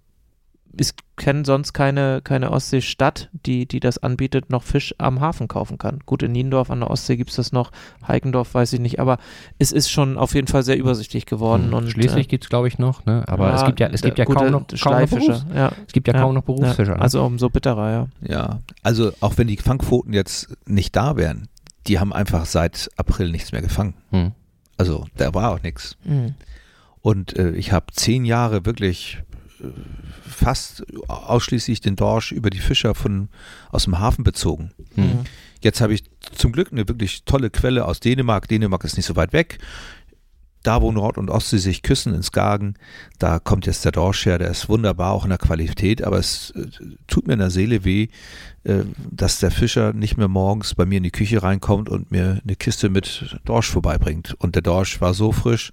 ich kenne sonst keine, keine Ostseestadt, die, die das anbietet, noch Fisch am Hafen kaufen kann. Gut, in Niendorf an der Ostsee gibt es das noch, Heikendorf weiß ich nicht, aber es ist schon auf jeden Fall sehr übersichtlich geworden. Hm. Und, Schließlich äh, gibt es, glaube ich, noch, ne? aber ja, es gibt ja, es gibt ja kaum noch, kaum noch Berufs ja. Es gibt ja, ja kaum noch Berufsfischer. Ne? Also umso bitterer, ja. Ja, also auch wenn die Fangquoten jetzt nicht da wären, die haben einfach seit April nichts mehr gefangen. Hm. Also da war auch nichts. Hm. Und äh, ich habe zehn Jahre wirklich fast ausschließlich den Dorsch über die Fischer von, aus dem Hafen bezogen. Mhm. Jetzt habe ich zum Glück eine wirklich tolle Quelle aus Dänemark. Dänemark ist nicht so weit weg da wo Nord- und Ostsee sich küssen in Skagen, da kommt jetzt der Dorsch her, der ist wunderbar auch in der Qualität, aber es äh, tut mir in der Seele weh, äh, dass der Fischer nicht mehr morgens bei mir in die Küche reinkommt und mir eine Kiste mit Dorsch vorbeibringt. Und der Dorsch war so frisch,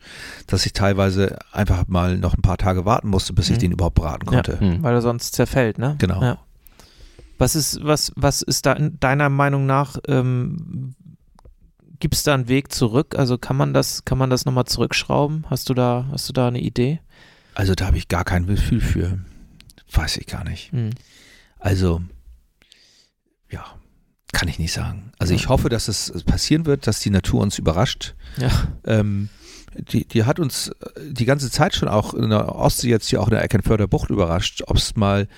dass ich teilweise einfach mal noch ein paar Tage warten musste, bis ich mhm. den überhaupt braten konnte. Ja, mhm. weil er sonst zerfällt, ne? Genau. Ja. Was ist, was, was ist da deiner Meinung nach ähm, Gibt es da einen Weg zurück? Also kann man das, kann man das nochmal zurückschrauben? Hast du da, hast du da eine Idee? Also da habe ich gar kein Gefühl für. Weiß ich gar nicht. Hm. Also, ja, kann ich nicht sagen. Also ich hoffe, dass es passieren wird, dass die Natur uns überrascht. Ja. Ähm, die, die hat uns äh, die ganze Zeit schon auch in der Ostsee jetzt hier auch in der Eckernförder Bucht überrascht, ob es mal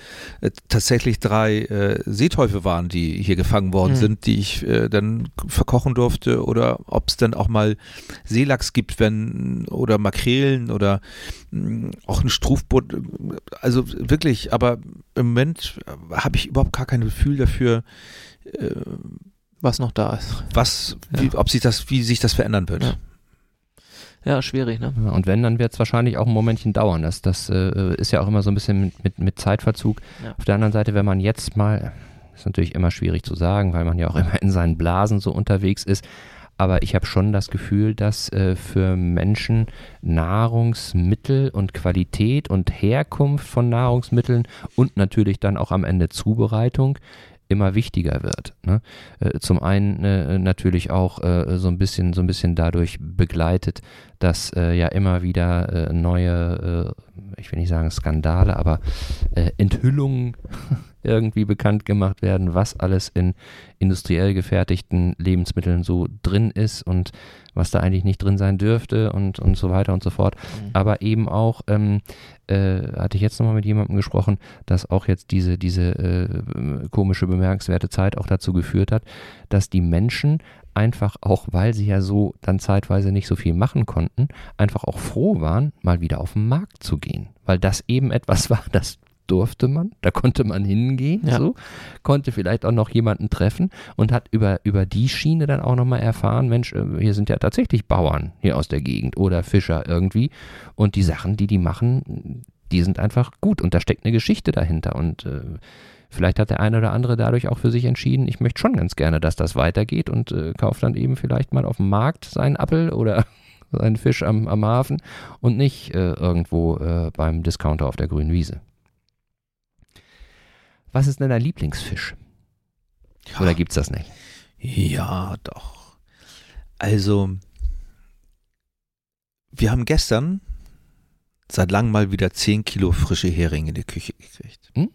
äh, tatsächlich drei äh, Seeteufel waren, die hier gefangen worden mhm. sind, die ich äh, dann verkochen durfte oder ob es dann auch mal Seelachs gibt, wenn oder Makrelen oder mh, mm, auch ein Strufbutt. Also wirklich, aber im Moment habe ich überhaupt gar kein Gefühl dafür, äh, was noch da ist. Was, wie, ja. ob sich das, wie sich das verändern wird. Ja. Ja, schwierig, ne? Und wenn, dann wird es wahrscheinlich auch ein Momentchen dauern. Das, das äh, ist ja auch immer so ein bisschen mit, mit, mit Zeitverzug. Ja. Auf der anderen Seite, wenn man jetzt mal, ist natürlich immer schwierig zu sagen, weil man ja auch [LAUGHS] immer in seinen Blasen so unterwegs ist. Aber ich habe schon das Gefühl, dass äh, für Menschen Nahrungsmittel und Qualität und Herkunft von Nahrungsmitteln und natürlich dann auch am Ende Zubereitung immer wichtiger wird. Ne? Äh, zum einen äh, natürlich auch äh, so ein bisschen, so ein bisschen dadurch begleitet, dass äh, ja immer wieder äh, neue, äh, ich will nicht sagen Skandale, aber Enthüllungen [LAUGHS] irgendwie bekannt gemacht werden, was alles in industriell gefertigten Lebensmitteln so drin ist und was da eigentlich nicht drin sein dürfte und, und so weiter und so fort. Mhm. Aber eben auch, ähm, äh, hatte ich jetzt nochmal mit jemandem gesprochen, dass auch jetzt diese, diese äh, komische, bemerkenswerte Zeit auch dazu geführt hat, dass die Menschen einfach auch, weil sie ja so dann zeitweise nicht so viel machen konnten, einfach auch froh waren, mal wieder auf den Markt zu gehen. Weil das eben etwas [LAUGHS] war, das durfte man, da konnte man hingehen, ja. so, konnte vielleicht auch noch jemanden treffen und hat über, über die Schiene dann auch nochmal erfahren, Mensch, äh, hier sind ja tatsächlich Bauern hier aus der Gegend oder Fischer irgendwie und die Sachen, die die machen, die sind einfach gut und da steckt eine Geschichte dahinter und äh, Vielleicht hat der eine oder andere dadurch auch für sich entschieden, ich möchte schon ganz gerne, dass das weitergeht und äh, kauft dann eben vielleicht mal auf dem Markt seinen Appel oder [LAUGHS] seinen Fisch am, am Hafen und nicht äh, irgendwo äh, beim Discounter auf der grünen Wiese. Was ist denn dein Lieblingsfisch? Oder gibt's das nicht? Ja, doch. Also, wir haben gestern seit langem mal wieder 10 Kilo frische Heringe in die Küche gekriegt. Mhm.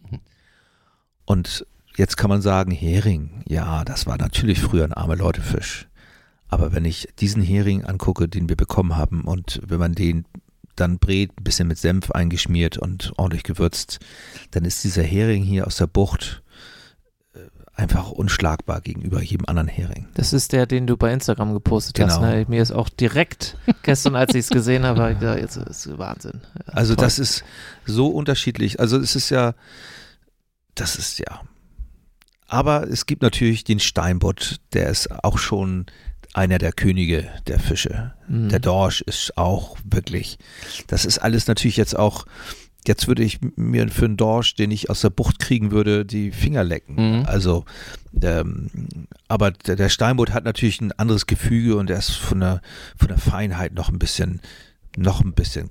Und jetzt kann man sagen, Hering, ja, das war natürlich früher ein arme Leutefisch. Aber wenn ich diesen Hering angucke, den wir bekommen haben, und wenn man den dann brät, ein bisschen mit Senf eingeschmiert und ordentlich gewürzt, dann ist dieser Hering hier aus der Bucht äh, einfach unschlagbar gegenüber jedem anderen Hering. Das ist der, den du bei Instagram gepostet hast. Genau. Ne? Mir ist auch direkt [LAUGHS] gestern, als ich es gesehen habe, hab ich gedacht, jetzt ist Wahnsinn. Ja, Also toll. das ist so unterschiedlich. Also es ist ja, das ist ja. Aber es gibt natürlich den Steinbutt, der ist auch schon einer der Könige der Fische. Mhm. Der Dorsch ist auch wirklich, das ist alles natürlich jetzt auch, jetzt würde ich mir für einen Dorsch, den ich aus der Bucht kriegen würde, die Finger lecken. Mhm. Also, ähm, aber der, der Steinbutt hat natürlich ein anderes Gefüge und er ist von der, von der Feinheit noch ein bisschen, noch ein bisschen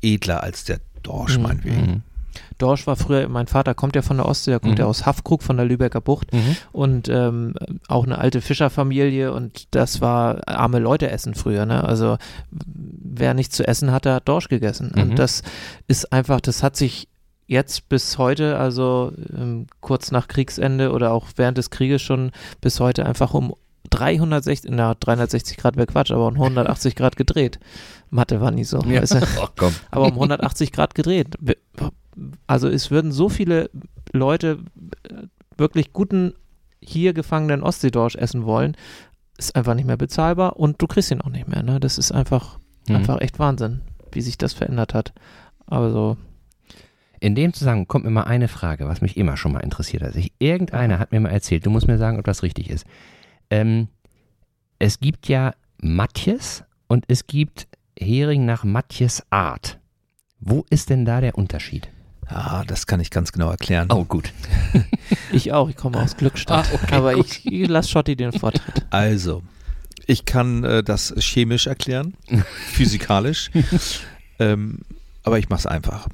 edler als der Dorsch, Mhm. meinetwegen. Dorsch war früher, mein Vater kommt ja von der Ostsee, der kommt Mhm. ja aus Haffkrug von der Lübecker Bucht Mhm. und ähm, auch eine alte Fischerfamilie und das war arme Leute essen früher, ne? Also wer nichts zu essen hatte, hat Dorsch gegessen. Mhm. Und das ist einfach, das hat sich jetzt bis heute, also ähm, kurz nach Kriegsende oder auch während des Krieges schon bis heute einfach um 360, na 360 Grad wäre Quatsch, aber um 180 Grad gedreht. Mathe war nie so. Ja. weißt du? Ach aber um 180 Grad gedreht. Also es würden so viele Leute äh, wirklich guten hier gefangenen Ostseedorsch essen wollen, ist einfach nicht mehr bezahlbar und du kriegst ihn auch nicht mehr. Ne? Das ist einfach, Mhm. einfach echt Wahnsinn, wie sich das verändert hat. Aber so, In dem Zusammenhang kommt mir mal eine Frage, was mich immer schon mal interessiert hat. Ich, irgendeiner hat mir mal erzählt, du musst mir sagen, ob das richtig ist. Ähm, es gibt ja Matjes und es gibt Hering nach Matjes Art. Wo ist denn da der Unterschied? Ah, das kann ich ganz genau erklären. Oh, gut. [LAUGHS] ich auch, ich komme aus Glückstadt. Ah, okay, aber gut. ich, ich lass Schotti den Vortritt. Also, ich kann äh, das chemisch erklären, [LAUGHS] physikalisch, ähm, aber ich mache es einfach.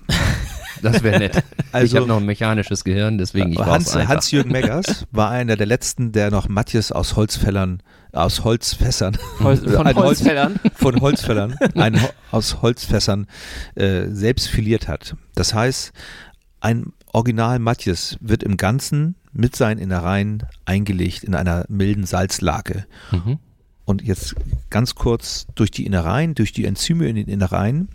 Das wäre nett. ich Also, habe noch ein mechanisches Gehirn, deswegen ich Hans, einfach. Hans-Jürgen Meggers war einer der letzten, der noch Matjes aus Holzfällern, aus Holzfässern, Holz, [LAUGHS] von Ein Holz- Holzfällern. von Holzfällern, ein aus Holzfässern äh, selbst filiert hat. Das heißt, ein Original Matjes wird im Ganzen mit seinen Innereien eingelegt in einer milden Salzlake. Mhm. Und jetzt ganz kurz durch die Innereien, durch die Enzyme in den Innereien,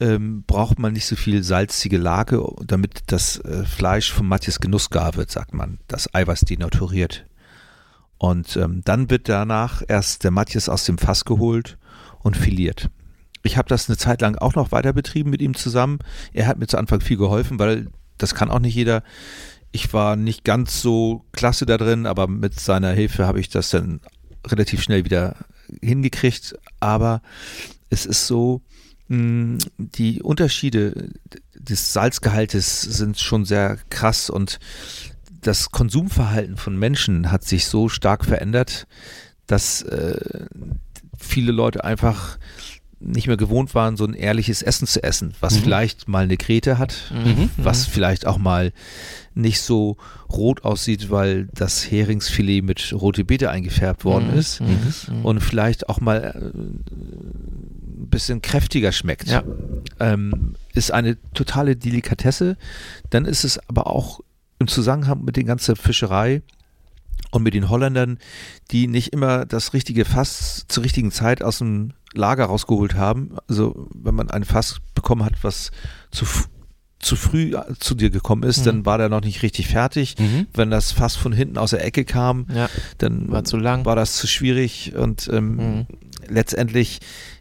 ähm, braucht man nicht so viel salzige Lage, damit das äh, Fleisch vom Matjes genussgar wird, sagt man. Das Eiweiß denaturiert. Und ähm, dann wird danach erst der Matjes aus dem Fass geholt und filiert. Ich habe das eine Zeit lang auch noch weiter betrieben mit ihm zusammen. Er hat mir zu Anfang viel geholfen, weil das kann auch nicht jeder. Ich war nicht ganz so klasse da drin, aber mit seiner Hilfe habe ich das dann relativ schnell wieder hingekriegt. Aber es ist so, die Unterschiede des Salzgehaltes sind schon sehr krass und das Konsumverhalten von Menschen hat sich so stark verändert, dass äh, viele Leute einfach nicht mehr gewohnt waren, so ein ehrliches Essen zu essen, was Mhm. vielleicht mal eine Krete hat, Mhm. was vielleicht auch mal nicht so rot aussieht, weil das Heringsfilet mit rote Beete eingefärbt worden Mhm. ist Mhm. und vielleicht auch mal äh, ein bisschen kräftiger schmeckt. Ja. Ähm, ist eine totale Delikatesse. Dann ist es aber auch im Zusammenhang mit der ganzen Fischerei und mit den Holländern, die nicht immer das richtige Fass zur richtigen Zeit aus dem Lager rausgeholt haben. Also wenn man ein Fass bekommen hat, was zu, zu früh zu dir gekommen ist, Mhm. dann war der noch nicht richtig fertig. Mhm. Wenn das Fass von hinten aus der Ecke kam, Ja, dann war zu lang. war das zu schwierig und ähm, Mhm. letztendlich, äh,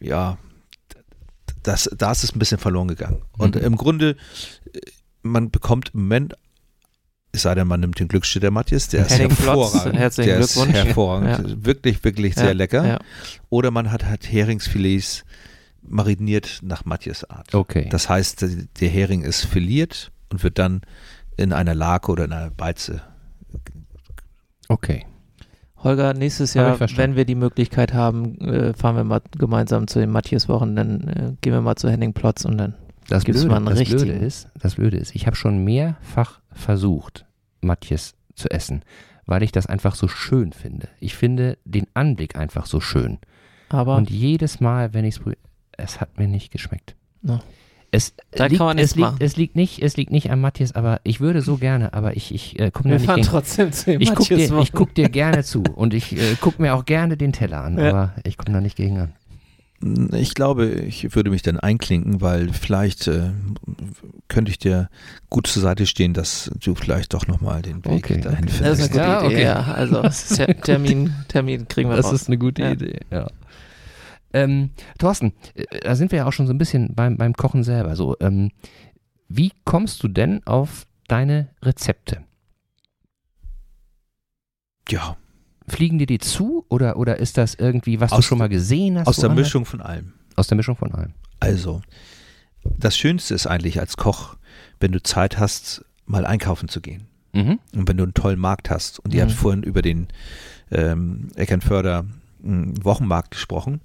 ja, das, da ist es ein bisschen verloren gegangen. Und Mhm. im Grunde, äh, man bekommt im Moment, es sei denn, man nimmt den Glücksstädter Matthias, der ist hervorragend. herzlichen der ist Glückwunsch. hervorragend. Wirklich, wirklich sehr Ja, lecker. Ja. Oder man hat halt Heringsfilets mariniert nach Matthias Art. Okay. Das heißt, der Hering ist filiert und wird dann in einer Lake oder in einer Beize. Okay. Holger, nächstes Jahr, wenn wir die Möglichkeit haben, äh, fahren wir mal gemeinsam zu den Matthias-Wochen, dann äh, gehen wir mal zu Henning Plotz und dann. Das, Gibt's Blöde, mal einen das, Blöde richtigen? ist, das Blöde ist, ich habe schon mehrfach versucht, Matjes zu essen, weil ich das einfach so schön finde. Ich finde den Anblick einfach so schön. Aber Und jedes Mal, wenn ich es probiere, es hat mir nicht geschmeckt. Ja. Es, Da liegt, kann man es, liegt, machen. es liegt nicht, es liegt nicht an Matthias, aber ich würde so gerne, aber ich, ich äh, komme wir nicht fahren gegen. trotzdem zu Ich gucke dir, ich guck dir gerne zu und ich äh, gucke mir auch gerne den Teller an, Ja. aber ich komme da nicht gegen an. Ich glaube, ich würde mich dann einklinken, weil vielleicht äh, könnte ich dir gut zur Seite stehen, dass du vielleicht doch nochmal den Weg Okay, dahin okay. Das ist findest. eine gute Ja, Idee, okay. ja. Also Ter [LAUGHS] Termin, Termin kriegen wir raus. eine gute Ja. Idee, ja. Ähm, Thorsten, äh, da sind wir ja auch schon so ein bisschen beim, beim Kochen selber. So, ähm, wie kommst du denn auf deine Rezepte? Ja, Fliegen dir die zu oder, oder ist das irgendwie, was du Aus- schon mal gesehen hast? aus der? Mischung von allem. Aus der Mischung von allem. Also, das Schönste ist eigentlich als Koch, wenn du Zeit hast, mal einkaufen zu gehen. Mhm. Und wenn du einen tollen Markt hast. Und ihr Mhm. habt vorhin über den ähm, Eckernförder mh, Wochenmarkt gesprochen.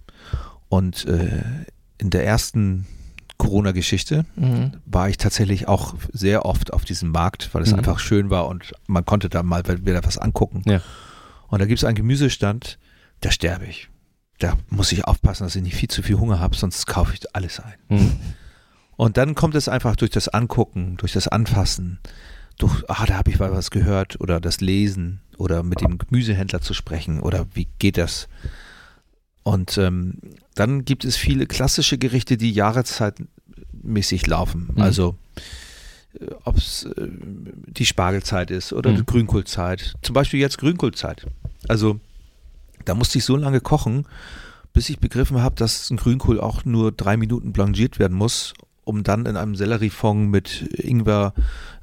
Und äh, in der ersten Corona-Geschichte Mhm. war ich tatsächlich auch sehr oft auf diesem Markt, weil es Mhm. einfach schön war und man konnte da mal wieder was angucken. Ja. Und da gibt es einen Gemüsestand, da sterbe ich. Da muss ich aufpassen, dass ich nicht viel zu viel Hunger habe, sonst kaufe ich alles ein. Mhm. Und dann kommt es einfach durch das Angucken, durch das Anfassen, durch, ah, da habe ich mal was gehört oder das Lesen oder mit dem Gemüsehändler zu sprechen oder wie geht das? Und ähm, dann gibt es viele klassische Gerichte, die jahreszeitmäßig laufen. Mhm. Also ob es äh, die Spargelzeit ist oder Mhm. die Grünkohlzeit. Zum Beispiel jetzt Grünkohlzeit. Also da musste ich so lange kochen, bis ich begriffen habe, dass ein Grünkohl auch nur drei Minuten blanchiert werden muss, um dann in einem Selleriefond mit Ingwer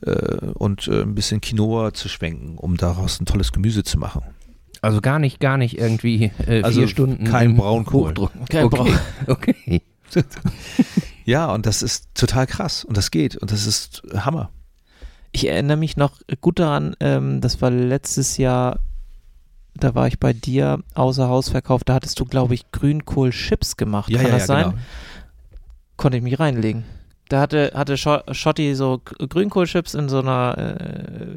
äh, und äh, ein bisschen Quinoa zu schwenken, um daraus ein tolles Gemüse zu machen. Also gar nicht, gar nicht irgendwie äh, Also vier Stunden kein Braunkohl. Hochdruck. Kein okay. [LAUGHS] okay. [LAUGHS] Ja, und das ist total krass und das geht und das ist Hammer. Ich erinnere mich noch gut daran, ähm, das war letztes Jahr, da war ich bei dir außer Haus verkauft, da hattest du, glaube ich, Grünkohl-Chips gemacht. Kann das sein? genau. Konnte ich mich reinlegen. Da hatte, hatte Scho- Schotti so Grünkohlchips in so einer,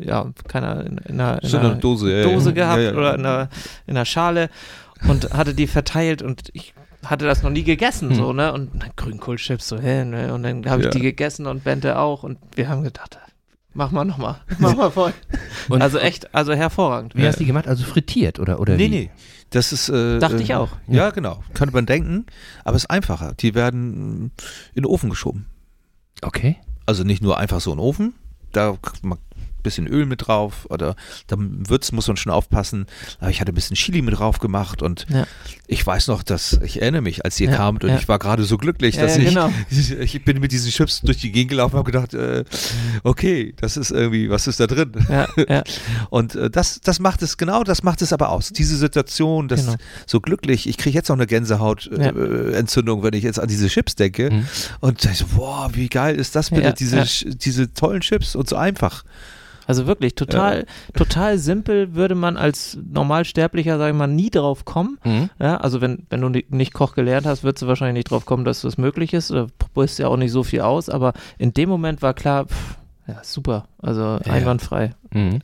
äh, ja, keiner, in, in einer, in einer eine Dose, ja, Dose ja. gehabt Ja, ja. oder in einer, in einer Schale und hatte die verteilt und ich hatte das noch nie gegessen, Hm. so, ne? Und Grünkohlchips, so, hä, ne? Und dann habe ich Ja. die gegessen und Bente auch und wir haben gedacht, mach mal nochmal, [LAUGHS] mach mal voll. Und- also echt, also hervorragend. Wie hast du die gemacht? Also frittiert oder, oder Nee, wie? nee. Das ist. Äh, Dachte äh, ich auch. Ja, genau. Könnte man denken, aber es ist einfacher. Die werden in den Ofen geschoben. Okay. Also nicht nur einfach so in den Ofen, da man ein bisschen Öl mit drauf oder dann Würzen muss man schon aufpassen. Aber ich hatte ein bisschen Chili mit drauf gemacht und Ja. ich weiß noch, dass ich erinnere mich, als ihr Ja, kamt und ja. ich war gerade so glücklich, dass ich, genau. [LAUGHS] ich bin mit diesen Chips durch die Gegend gelaufen und habe gedacht, äh, okay, das ist irgendwie, was ist da drin? [LAUGHS] Und äh, das, das macht es, genau das macht es aber aus. Diese Situation, das Genau. so glücklich, ich kriege jetzt noch eine Gänsehautentzündung, äh, wenn ich jetzt an diese Chips denke. Mhm. Und ich so, boah, wie geil ist das bitte, diese, diese tollen Chips und so einfach. Also wirklich, total, total simpel würde man als Normalsterblicher, sag ich mal, nie drauf kommen. Mhm. Ja, also wenn, wenn du ni- nicht Koch gelernt hast, würdest du wahrscheinlich nicht drauf kommen, dass das möglich ist. Du probierst ja auch nicht so viel aus, aber in dem Moment war klar, pff, ja, super. Also Ja. einwandfrei. Mhm.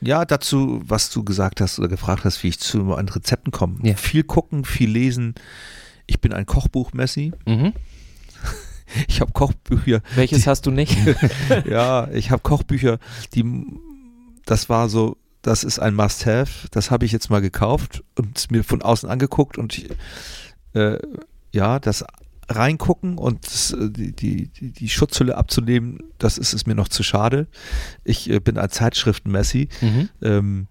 Ja, dazu, was du gesagt hast oder gefragt hast, wie ich zu an Rezepten komme. Ja. Viel gucken, viel lesen. Ich bin ein Kochbuch-Messi. Mhm. [LAUGHS] Ich habe Kochbücher, Welches hast du nicht? [LAUGHS] ja, ich habe Kochbücher, die, das war so, das ist ein Must-Have, das habe ich jetzt mal gekauft und mir von außen angeguckt und ich, äh, ja, das reingucken und das, äh, die, die, die, die Schutzhülle abzunehmen, das ist es mir noch zu schade. Ich äh, bin ein Zeitschriften-Messi. Mhm. Ähm,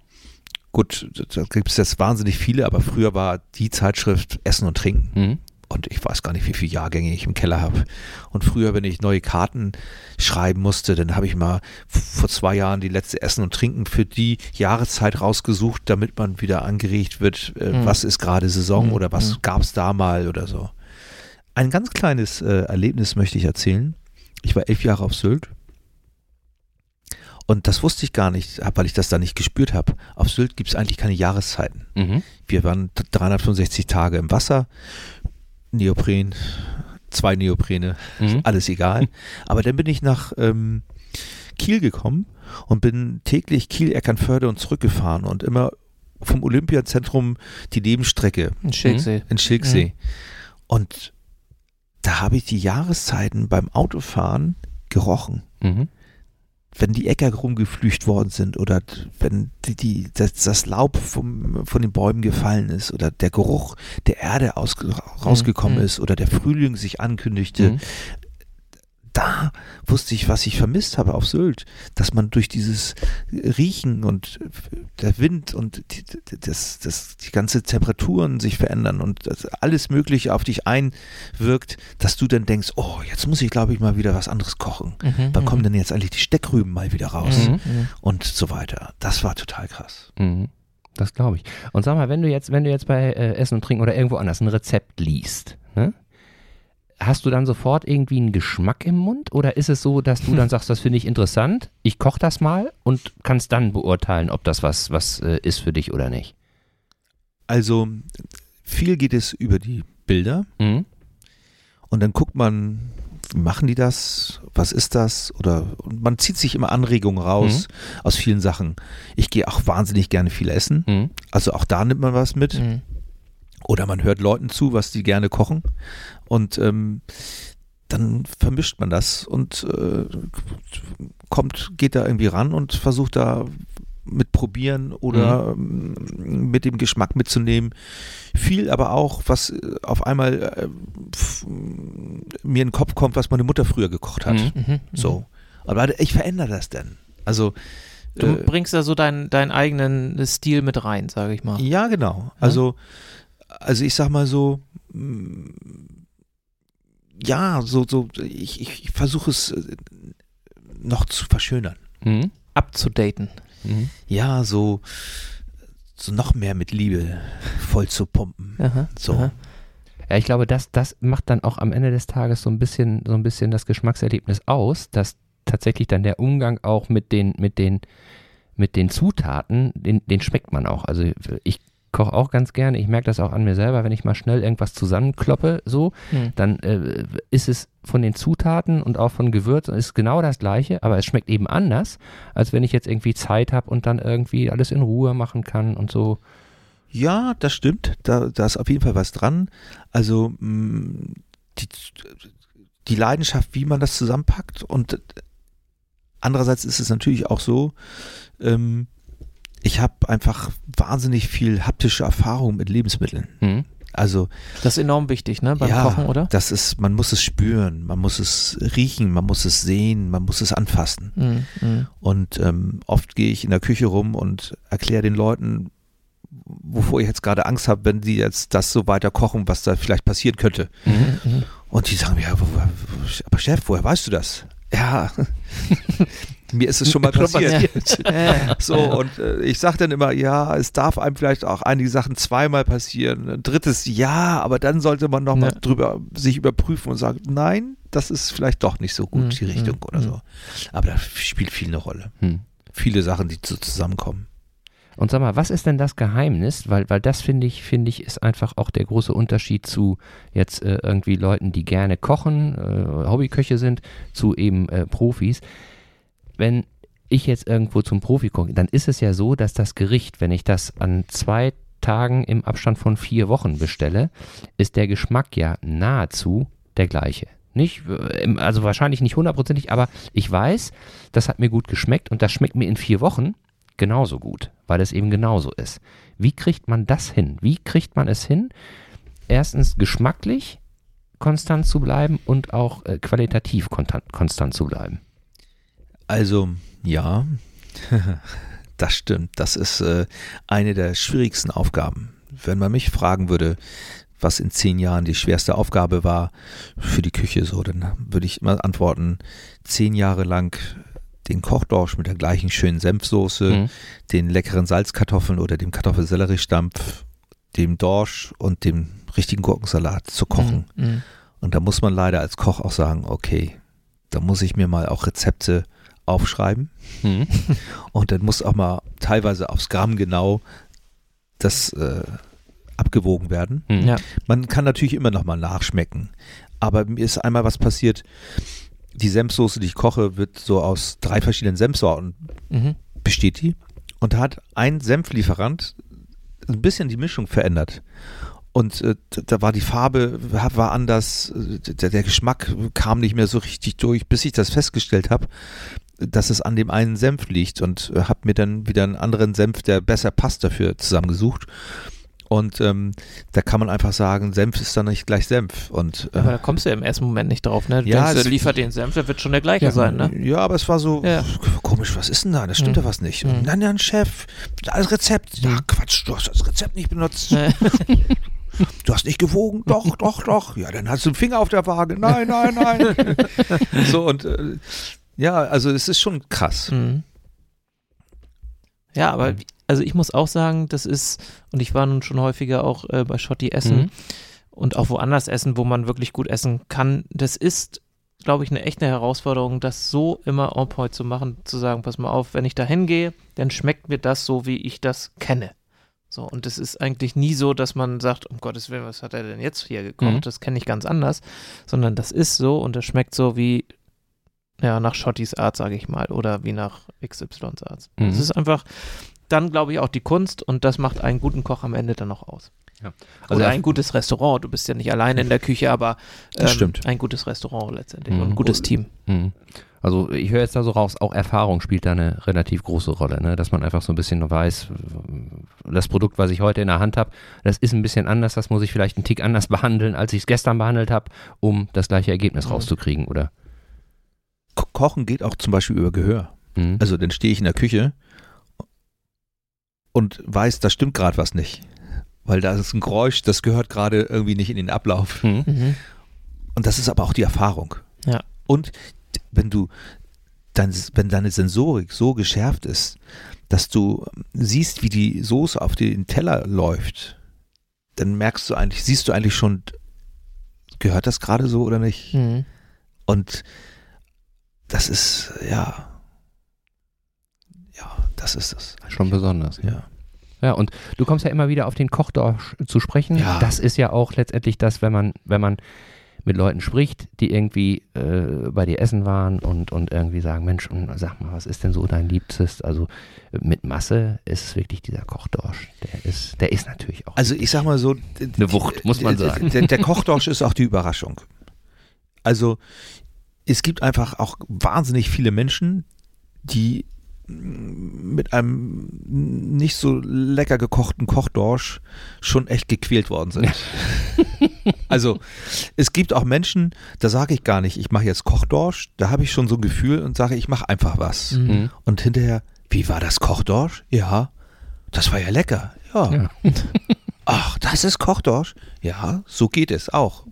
gut, da gibt es jetzt wahnsinnig viele, aber früher war die Zeitschrift Essen und Trinken. Mhm. Und ich weiß gar nicht, wie viele Jahrgänge ich im Keller habe. Und früher, wenn ich neue Karten schreiben musste, dann habe ich mal vor zwei Jahren die letzte Essen und Trinken für die Jahreszeit rausgesucht, damit man wieder angeregt wird, äh, Mhm. was ist gerade Saison Mhm. oder was Mhm. gab es da mal oder so. Ein ganz kleines äh, Erlebnis möchte ich erzählen. Ich war elf Jahre auf Sylt Und das wusste ich gar nicht, weil ich das da nicht gespürt habe. Auf Sylt gibt es eigentlich keine Jahreszeiten. Mhm. Wir waren 365 Tage im Wasser, Neopren, zwei Neoprene, Mhm. alles egal. Aber dann bin ich nach ähm, Kiel gekommen und bin täglich Kiel-Eckernförde und zurückgefahren und immer vom Olympiazentrum die Nebenstrecke Ein Schilksee. in Schilksee. Und da habe ich die Jahreszeiten beim Autofahren gerochen. Mhm. Wenn die Äcker rumgeflücht worden sind oder wenn die, die, das, das Laub vom, von den Bäumen gefallen ist oder der Geruch der Erde aus, rausgekommen Mhm. ist oder der Frühling sich ankündigte, Mhm. Da wusste ich, was ich vermisst habe auf Sylt, dass man durch dieses Riechen und der Wind und die, das, das, die ganze Temperaturen sich verändern und alles Mögliche auf dich einwirkt, dass du dann denkst, oh, jetzt muss ich, glaube ich, mal wieder was anderes kochen. Mhm, Wann mhm. kommen denn jetzt eigentlich die Steckrüben mal wieder raus? Mhm. Mhm. Und so weiter. Das war total krass. Mhm. Das glaube ich. Und sag mal, wenn du jetzt, wenn du jetzt bei äh, Essen und Trinken oder irgendwo anders ein Rezept liest, ne? Hast du dann sofort irgendwie einen Geschmack im Mund oder ist es so, dass du dann [LAUGHS] sagst, das finde ich interessant, ich koche das mal und kannst dann beurteilen, ob das was, was äh, ist für dich oder nicht? Also viel geht es über die Bilder Mhm. und dann guckt man, wie machen die das? Was ist das? Oder und man zieht sich immer Anregungen raus aus vielen Sachen. Ich gehe auch wahnsinnig gerne viel essen. Mhm. Also auch da nimmt man was mit. Mhm. Oder man hört Leuten zu, was die gerne kochen. Und ähm, dann vermischt man das und äh, kommt, geht da irgendwie ran und versucht da mit probieren oder ähm, mit dem Geschmack mitzunehmen. Viel aber auch, was äh, auf einmal äh, mir in den Kopf kommt, was meine Mutter früher gekocht hat. Mhm. Mhm. So. Aber ich verändere das dann. Also Du äh, bringst da so deinen, deinen eigenen Stil mit rein, sage ich mal. Ja, genau. Also, also ich sag mal so, mm, ja, so, so, ich, ich, versuche es äh, noch zu verschönern. Mhm. Abzudaten. Mhm. Ja, so, so noch mehr mit Liebe voll zu pumpen. Aha. So. Aha. Ja, ich glaube, das, das macht dann auch am Ende des Tages so ein bisschen, so ein bisschen das Geschmackserlebnis aus, dass tatsächlich dann der Umgang auch mit den, mit den, mit den Zutaten, den, den schmeckt man auch. Also ich koche auch ganz gerne, ich merke das auch an mir selber, wenn ich mal schnell irgendwas zusammenkloppe, so, Hm. dann äh, ist es von den Zutaten und auch von Gewürzen ist genau das gleiche, aber es schmeckt eben anders, als wenn ich jetzt irgendwie Zeit habe und dann irgendwie alles in Ruhe machen kann und so. Ja, das stimmt. Da, da ist auf jeden Fall was dran. Also mh, die, die Leidenschaft, wie man das zusammenpackt und äh, andererseits ist es natürlich auch so, ähm, ich habe einfach wahnsinnig viel haptische Erfahrung mit Lebensmitteln. Hm? Also Das ist enorm wichtig, ne, beim ja, Kochen, oder? das ist, man muss es spüren, man muss es riechen, man muss es sehen, man muss es anfassen. Mhm. Mhm. Und ähm, oft gehe ich in der Küche rum und erkläre den Leuten, wovor ich jetzt gerade Angst habe, wenn die jetzt das so weiter kochen, was da vielleicht passieren könnte. Mhm. Mhm. Und die sagen mir, ja, aber Chef, woher weißt du das? Ja, [LAUGHS] mir ist es schon mal Schon passiert. [LAUGHS] So, und äh, ich sage dann immer, ja, es darf einem vielleicht auch einige Sachen zweimal passieren. Ein drittes ja, aber dann sollte man nochmal Ja. drüber sich überprüfen und sagen, nein, das ist vielleicht doch nicht so gut, Mhm, die Richtung mhm, oder so. Aber da spielt viel eine Rolle. Hm. Viele Sachen, die so zusammenkommen. Und sag mal, was ist denn das Geheimnis? Weil, weil das finde ich, finde ich, ist einfach auch der große Unterschied zu jetzt äh, irgendwie Leuten, die gerne kochen, äh, Hobbyköche sind, zu eben äh, Profis. Wenn ich jetzt irgendwo zum Profi gucke, dann ist es ja so, dass das Gericht, wenn ich das an zwei Tagen im Abstand von vier Wochen bestelle, ist der Geschmack ja nahezu der gleiche. Nicht, äh, also wahrscheinlich nicht hundertprozentig, aber ich weiß, das hat mir gut geschmeckt und das schmeckt mir in vier Wochen genauso gut, weil es eben genauso ist. Wie kriegt man das hin? Wie kriegt man es hin, erstens geschmacklich konstant zu bleiben und auch äh, qualitativ konstant, zu bleiben? Also, ja, [LAUGHS] das stimmt. Das ist äh, eine der schwierigsten Aufgaben. Wenn man mich fragen würde, was in zehn Jahren die schwerste Aufgabe war für die Küche, so, dann würde ich immer antworten, zehn Jahre lang den Kochdorsch mit der gleichen schönen Senfsoße, Mhm. den leckeren Salzkartoffeln oder dem Kartoffelsellerie-Stampf, dem Dorsch und dem richtigen Gurkensalat zu kochen. Mhm. Und da muss man leider als Koch auch sagen, okay, da muss ich mir mal auch Rezepte aufschreiben. Mhm. [LAUGHS] Und dann muss auch mal teilweise aufs Gramm genau das äh, abgewogen werden. Mhm. Ja. Man kann natürlich immer noch mal nachschmecken. Aber mir ist einmal was passiert. Die Senfsoße, die ich koche, wird so aus drei verschiedenen Senfsorten Mhm. besteht die. Und da hat ein Senflieferant ein bisschen die Mischung verändert. Und äh, da war die Farbe war anders, der, der Geschmack kam nicht mehr so richtig durch, bis ich das festgestellt habe, dass es an dem einen Senf liegt und äh, habe mir dann wieder einen anderen Senf, der besser passt dafür, zusammengesucht. Und ähm, da kann man einfach sagen, Senf ist dann nicht gleich Senf. Und äh, Aber da kommst du ja im ersten Moment nicht drauf, ne? Du Ja, denkst, liefert den Senf, der wird schon der gleiche sein, ne? Ja, aber es war so Ja. komisch, was ist denn da? Das stimmt Hm. doch was nicht. Hm. Nein, nein, Chef, das Rezept. Ja, Hm. Quatsch, du hast das Rezept nicht benutzt. [LAUGHS] Du hast nicht gewogen. Doch, doch, doch. Ja, dann hast du einen Finger auf der Waage. Nein, nein, nein. [LAUGHS] so und äh, ja, also es ist schon krass. Mhm. Ja, aber wie- also ich muss auch sagen, das ist, und ich war nun schon häufiger auch äh, bei Schotti essen Mhm. und auch woanders essen, wo man wirklich gut essen kann. Das ist, glaube ich, eine echte Herausforderung, das so immer en point zu machen, zu sagen, pass mal auf, wenn ich da hingehe, dann schmeckt mir das so, wie ich das kenne. So, und es ist eigentlich nie so, dass man sagt, um Gottes Willen, was hat er denn jetzt hier gekocht? Mhm. Das kenne ich ganz anders, sondern das ist so und das schmeckt so wie, ja, nach Schottis Art, sage ich mal, oder wie nach XYs Art. Mhm. Es ist einfach dann, glaube ich, auch die Kunst und das macht einen guten Koch am Ende dann auch aus. Ja. Also oder er- ein gutes Restaurant. Du bist ja nicht alleine in der Küche, aber ähm, Das stimmt. ein gutes Restaurant letztendlich Mhm. und ein gutes. Team. Mhm. Also ich höre jetzt da so raus, auch Erfahrung spielt da eine relativ große Rolle, ne? dass man einfach so ein bisschen weiß, das Produkt, was ich heute in der Hand habe, das ist ein bisschen anders, das muss ich vielleicht einen Tick anders [LAUGHS] behandeln, als ich es gestern behandelt habe, um das gleiche Ergebnis Mhm. rauszukriegen, oder? Ko- Kochen geht auch zum Beispiel über Gehör. Mhm. Also dann stehe ich in der Küche und weiß, da stimmt gerade was nicht. Weil da ist ein Geräusch, das gehört gerade irgendwie nicht in den Ablauf. Mhm. Mhm. Und das ist aber auch die Erfahrung. Ja. Und wenn du dann, wenn deine Sensorik so geschärft ist, dass du siehst, wie die Soße auf den Teller läuft, dann merkst du eigentlich, siehst du eigentlich schon, gehört das gerade so oder nicht? Mhm. Und das ist, ja, das ist es. Schon besonders. Ja. Ja, und du kommst ja immer wieder auf den Kochdorsch zu sprechen. Ja. Das ist ja auch letztendlich das, wenn man, wenn man mit Leuten spricht, die irgendwie äh, bei dir essen waren und, und irgendwie sagen, Mensch, und sag mal, was ist denn so dein Liebstes? Also mit Masse ist es wirklich dieser Kochdorsch. Der ist, der ist natürlich auch. Also ich sag mal so, Eine Wucht, muss man der- sagen. Der, der Kochdorsch ist auch die Überraschung. Also es gibt einfach auch wahnsinnig viele Menschen, die mit einem nicht so lecker gekochten Kochdorsch schon echt gequält worden sind. also es gibt auch Menschen, da sage ich gar nicht, ich mache jetzt Kochdorsch, da habe ich schon so ein Gefühl und sage, ich mache einfach was. Mhm. Mhm. Und hinterher, wie war das Kochdorsch? Ja, das war ja lecker. Ja. Ja. [LAUGHS] Ach, das ist Kochdorsch? Ja, so geht es auch.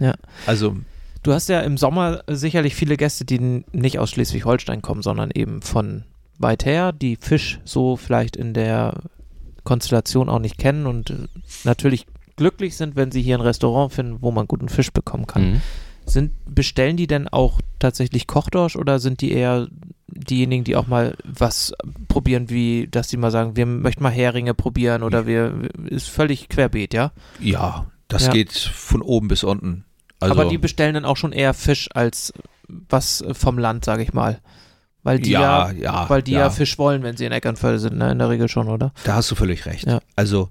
Ja. Also, Du hast ja im Sommer sicherlich viele Gäste, die nicht aus Schleswig-Holstein kommen, sondern eben von weit her, die Fisch so vielleicht in der Konstellation auch nicht kennen und äh, natürlich glücklich sind, wenn sie hier ein Restaurant finden, wo man guten Fisch bekommen kann. Mhm. Sind, bestellen die denn auch tatsächlich Kochdorsch oder sind die eher diejenigen, die auch mal was probieren, wie, dass sie mal sagen, wir möchten mal Heringe probieren oder wir, ist völlig querbeet, ja? ja, das Ja. geht von oben bis unten. Also, Aber die bestellen dann auch schon eher Fisch als was vom Land, sage ich mal. Weil die ja, ja, ja, weil die ja. ja. Fisch wollen, wenn sie in Eckernförde sind, ne? In der Regel schon, oder? da hast du völlig recht. Ja. Also,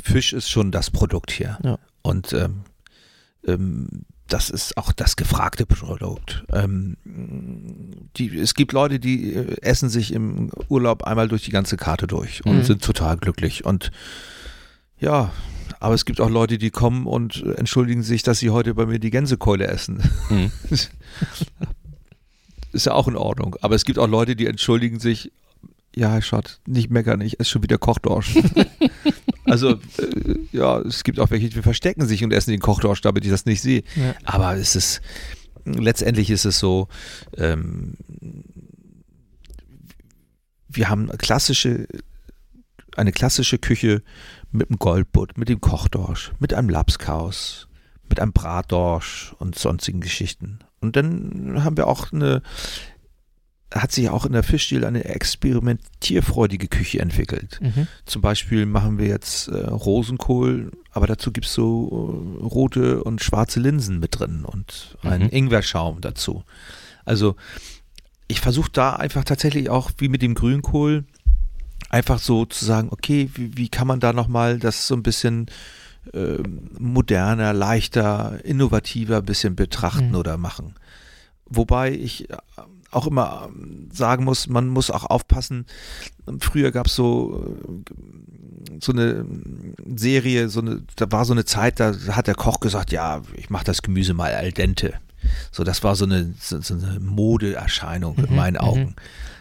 Fisch ist schon das Produkt hier. Ja. Und ähm, ähm, das ist auch das gefragte Produkt. Ähm, die, es gibt Leute, die äh, essen sich im Urlaub einmal durch die ganze Karte durch und Mhm. sind total glücklich. Und ja, aber es gibt auch Leute, die kommen und äh, entschuldigen sich, dass sie heute bei mir die Gänsekeule essen. Mhm. [LAUGHS] ist ja auch in Ordnung. Aber es gibt auch Leute, die entschuldigen sich, ja, Herr Schott, nicht meckern, ich esse schon wieder Kochdorsch. [LAUGHS] also, äh, ja, es gibt auch welche, die verstecken sich und essen den Kochdorsch, damit ich das nicht sehe. Ja. Aber es ist, letztendlich ist es so, ähm, wir haben eine klassische, eine klassische Küche mit einem Goldbutt, mit dem Kochdorsch, mit einem Lapskaus, mit einem Bratdorsch und sonstigen Geschichten. Und dann haben wir auch eine hat sich auch in der Fischstil eine experimentierfreudige Küche entwickelt. Mhm. Zum Beispiel machen wir jetzt äh, Rosenkohl, aber dazu gibt es so äh, rote und schwarze Linsen mit drin und einen Mhm. Ingwerschaum dazu. Also ich versuche da einfach tatsächlich auch wie mit dem Grünkohl einfach so zu sagen, okay, wie, wie kann man da nochmal das so ein bisschen ähm, moderner, leichter, innovativer ein bisschen betrachten Mhm. oder machen. Wobei ich äh, auch immer ähm, sagen muss, man muss auch aufpassen. Früher gab es so, äh, so eine Serie, so eine, da war so eine Zeit, da hat der Koch gesagt, ja, ich mache das Gemüse mal al dente. So, das war so eine, so, so eine Modeerscheinung in Mhm, meinen mhm.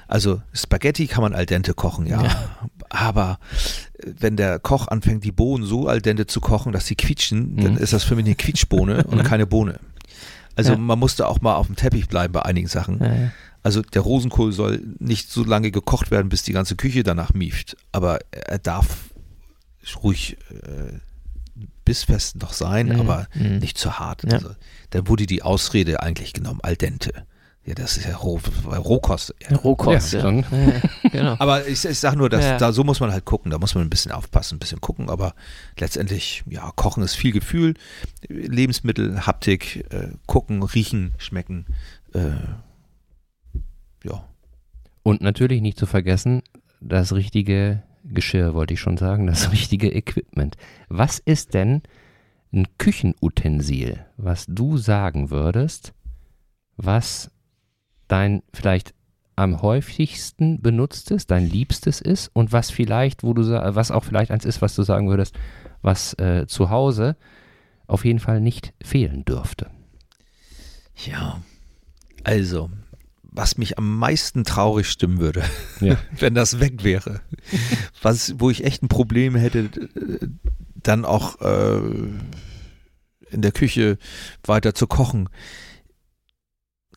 Also Spaghetti kann man al dente kochen, ja. Ja. Aber äh, wenn der Koch anfängt, die Bohnen so al dente zu kochen, dass sie quietschen, dann Mhm. ist das für mich eine Quietschbohne [LAUGHS] und keine Bohne. Also Ja. man musste auch mal auf dem Teppich bleiben bei einigen Sachen. Ja. Also der Rosenkohl soll nicht so lange gekocht werden, bis die ganze Küche danach mieft. Aber er darf ruhig äh, bissfest noch sein, Mhm, aber mhm. nicht zu hart. Ja. Also, da wurde die Ausrede eigentlich genommen, al dente. Ja, das ist ja Roh, Rohkost. Ja. Rohkost, Ja, ja. [LAUGHS] genau. Aber ich, ich sage nur, dass Ja. da so muss man halt gucken, da muss man ein bisschen aufpassen, ein bisschen gucken, aber letztendlich, ja, Kochen ist viel Gefühl, Lebensmittel, Haptik, äh, gucken, riechen, schmecken, äh, ja. Und natürlich nicht zu vergessen, das richtige Geschirr, wollte ich schon sagen, das [LAUGHS] richtige Equipment. Was ist denn ein Küchenutensil, was du sagen würdest, was dein vielleicht am häufigsten benutztes, dein liebstes ist und was vielleicht, wo du was auch vielleicht eins ist, was du sagen würdest, was äh, zu Hause auf jeden Fall nicht fehlen dürfte. Ja, also, was mich am meisten traurig stimmen würde, Ja. [LAUGHS] wenn das weg wäre, was, wo ich echt ein Problem hätte, dann auch äh, in der Küche weiter zu kochen.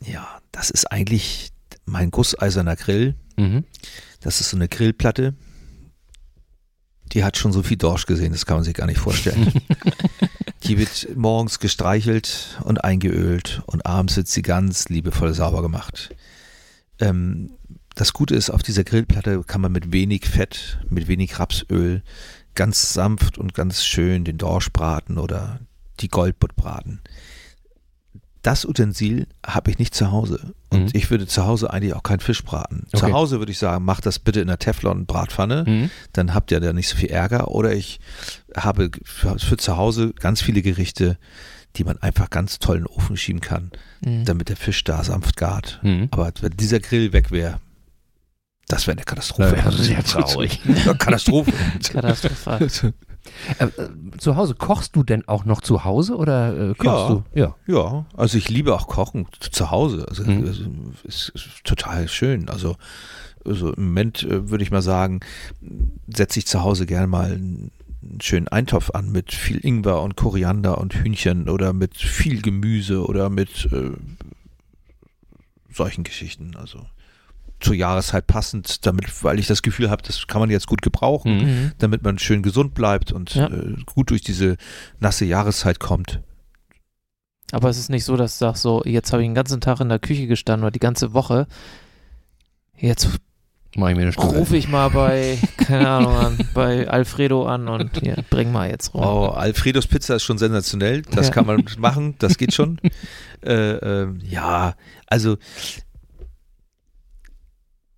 Ja, das ist eigentlich mein gusseiserner Grill. Mhm. Das ist so eine Grillplatte. Die hat schon so viel Dorsch gesehen, das kann man sich gar nicht vorstellen. [LAUGHS] Die wird morgens gestreichelt und eingeölt und abends wird sie ganz liebevoll sauber gemacht. Ähm, das Gute ist, auf dieser Grillplatte kann man mit wenig Fett, mit wenig Rapsöl ganz sanft und ganz schön den Dorsch braten oder die Goldbutt braten. Das Utensil habe ich nicht zu Hause. Und Mhm. ich würde zu Hause eigentlich auch keinen Fisch braten. Okay. Zu Hause würde ich sagen, macht das bitte in einer Teflon-Bratpfanne Mhm. dann habt ihr da nicht so viel Ärger. Oder ich habe für, für zu Hause ganz viele Gerichte, die man einfach ganz toll in den Ofen schieben kann, Mhm. damit der Fisch da sanft gart. Mhm. Aber wenn dieser Grill weg wäre, das wäre eine Katastrophe. Ja, sehr [LAUGHS] traurig. Ja, Katastrophe. [LAUGHS] [LAUGHS] Äh, äh, zu Hause, kochst du denn auch noch zu Hause oder äh, kochst Ja. du? Ja. Ja, also ich liebe auch Kochen zu Hause. Also Mhm. es ist, ist total schön. Also, also im Moment äh, würde ich mal sagen, setze ich zu Hause gerne mal einen schönen Eintopf an mit viel Ingwer und Koriander und Hühnchen oder mit viel Gemüse oder mit äh, solchen Geschichten. Also zur Jahreszeit passend, damit, weil ich das Gefühl habe, das kann man jetzt gut gebrauchen, Mhm. Mhm. damit man schön gesund bleibt und Ja. äh, gut durch diese nasse Jahreszeit kommt. Aber es ist nicht so, dass du sagst, so, jetzt habe ich den ganzen Tag in der Küche gestanden oder die ganze Woche. Jetzt rufe ich mal bei, [LAUGHS] keine Ahnung, an, bei Alfredo an und hier, bring mal jetzt rum. Oh, Alfredos Pizza ist schon sensationell. Das Ja. kann man [LAUGHS] machen, das geht schon. [LAUGHS] äh, ähm, ja, also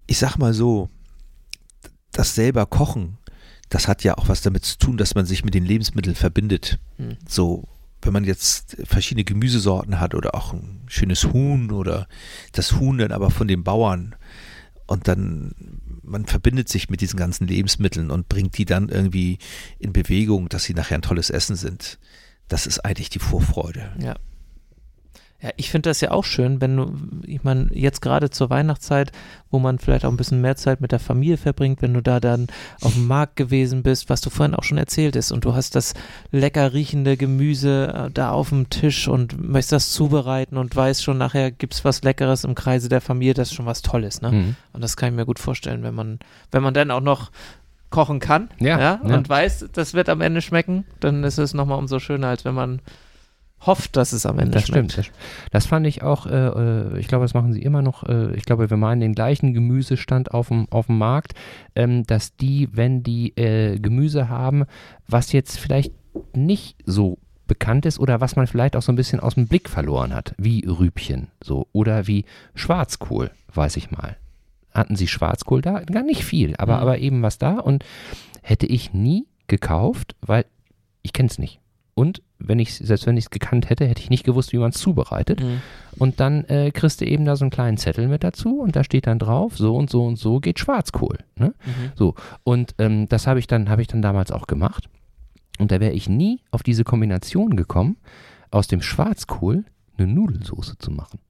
ich sag mal so, das selber Kochen, das hat ja auch was damit zu tun, dass man sich mit den Lebensmitteln verbindet. Hm. So, wenn man jetzt verschiedene Gemüsesorten hat oder auch ein schönes Huhn oder das Huhn dann aber von den Bauern und dann man verbindet sich mit diesen ganzen Lebensmitteln und bringt die dann irgendwie in Bewegung, dass sie nachher ein tolles Essen sind. Das ist eigentlich die Vorfreude. Ja. Ja, ich finde das ja auch schön, wenn du, ich meine, jetzt gerade zur Weihnachtszeit, wo man vielleicht auch ein bisschen mehr Zeit mit der Familie verbringt, wenn du da dann auf dem Markt gewesen bist, was du vorhin auch schon erzählt hast, und du hast das lecker riechende Gemüse äh, da auf dem Tisch und möchtest das zubereiten und weißt schon, nachher gibt es was Leckeres im Kreise der Familie, das ist schon was Tolles, ne? Mhm. Und das kann ich mir gut vorstellen, wenn man, wenn man dann auch noch kochen kann Ja, ja. und weiß, das wird am Ende schmecken, dann ist es nochmal umso schöner, als wenn man hofft, dass es am Ende Das schmeckt. stimmt. Das, das fand ich auch, äh, äh, ich glaube, das machen sie immer noch. Äh, ich glaube, wir meinen den gleichen Gemüsestand auf dem, auf dem Markt, ähm, dass die, wenn die äh, Gemüse haben, was jetzt vielleicht nicht so bekannt ist oder was man vielleicht auch so ein bisschen aus dem Blick verloren hat, wie Rübchen so oder wie Schwarzkohl, weiß ich mal. Hatten sie Schwarzkohl da? Gar nicht viel, aber, Mhm. aber eben was da und hätte ich nie gekauft, weil ich kenne es nicht. Und wenn ich selbst wenn ich es gekannt hätte, hätte ich nicht gewusst, wie man es zubereitet. Mhm. Und dann äh, kriegst du eben da so einen kleinen Zettel mit dazu und da steht dann drauf, so und so und so geht Schwarzkohl. Ne? Mhm. So. Und ähm, das habe ich dann, habe ich dann damals auch gemacht. Und da wäre ich nie auf diese Kombination gekommen, aus dem Schwarzkohl eine Nudelsoße zu machen.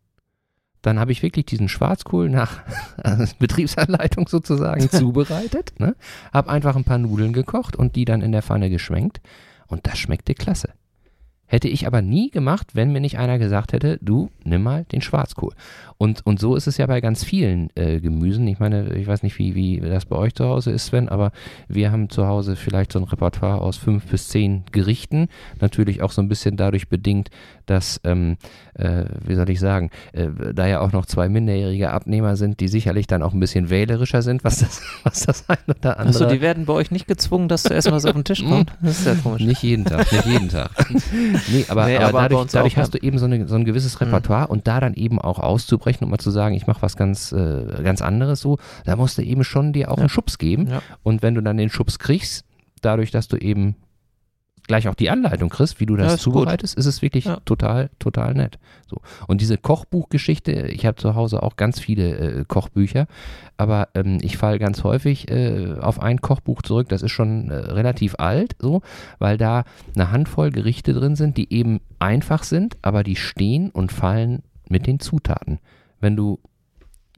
Dann habe ich wirklich diesen Schwarzkohl nach [LAUGHS] Betriebsanleitung sozusagen [LAUGHS] zubereitet, ne? habe einfach ein paar Nudeln gekocht und die dann in der Pfanne geschwenkt und das schmeckte klasse. Hätte ich aber nie gemacht, wenn mir nicht einer gesagt hätte, du nimm mal den Schwarzkohl. Und, und so ist es ja bei ganz vielen äh, Gemüsen. Ich meine, ich weiß nicht, wie, wie das bei euch zu Hause ist, Sven, aber wir haben zu Hause vielleicht so ein Repertoire aus fünf bis zehn Gerichten. Natürlich auch so ein bisschen dadurch bedingt, dass, ähm, äh, wie soll ich sagen, äh, da ja auch noch zwei minderjährige Abnehmer sind, die sicherlich dann auch ein bisschen wählerischer sind, was das, [LAUGHS] was das ein oder andere Achso, die werden bei euch nicht gezwungen, das zu essen, was auf den Tisch [LAUGHS] kommt. Das ist ja komisch. nicht jeden Tag, nicht jeden Tag. [LAUGHS] nee, aber, Nee, aber, aber dadurch, dadurch hast du eben so, eine, so ein gewisses Repertoire und da dann eben auch auszubrechen und mal zu sagen, ich mache was ganz, äh, ganz anderes so, da musst du eben schon dir auch Ja. einen Schubs geben. Ja. Und wenn du dann den Schubs kriegst, dadurch, dass du eben gleich auch die Anleitung kriegst, wie du das Ja, ist gut. zubereitest, ist es wirklich Ja. total, total nett. So. Und diese Kochbuchgeschichte, ich habe zu Hause auch ganz viele äh, Kochbücher, aber ähm, ich falle ganz häufig äh, auf ein Kochbuch zurück, das ist schon äh, relativ alt, so, weil da eine Handvoll Gerichte drin sind, die eben einfach sind, aber die stehen und fallen mit den Zutaten. Wenn du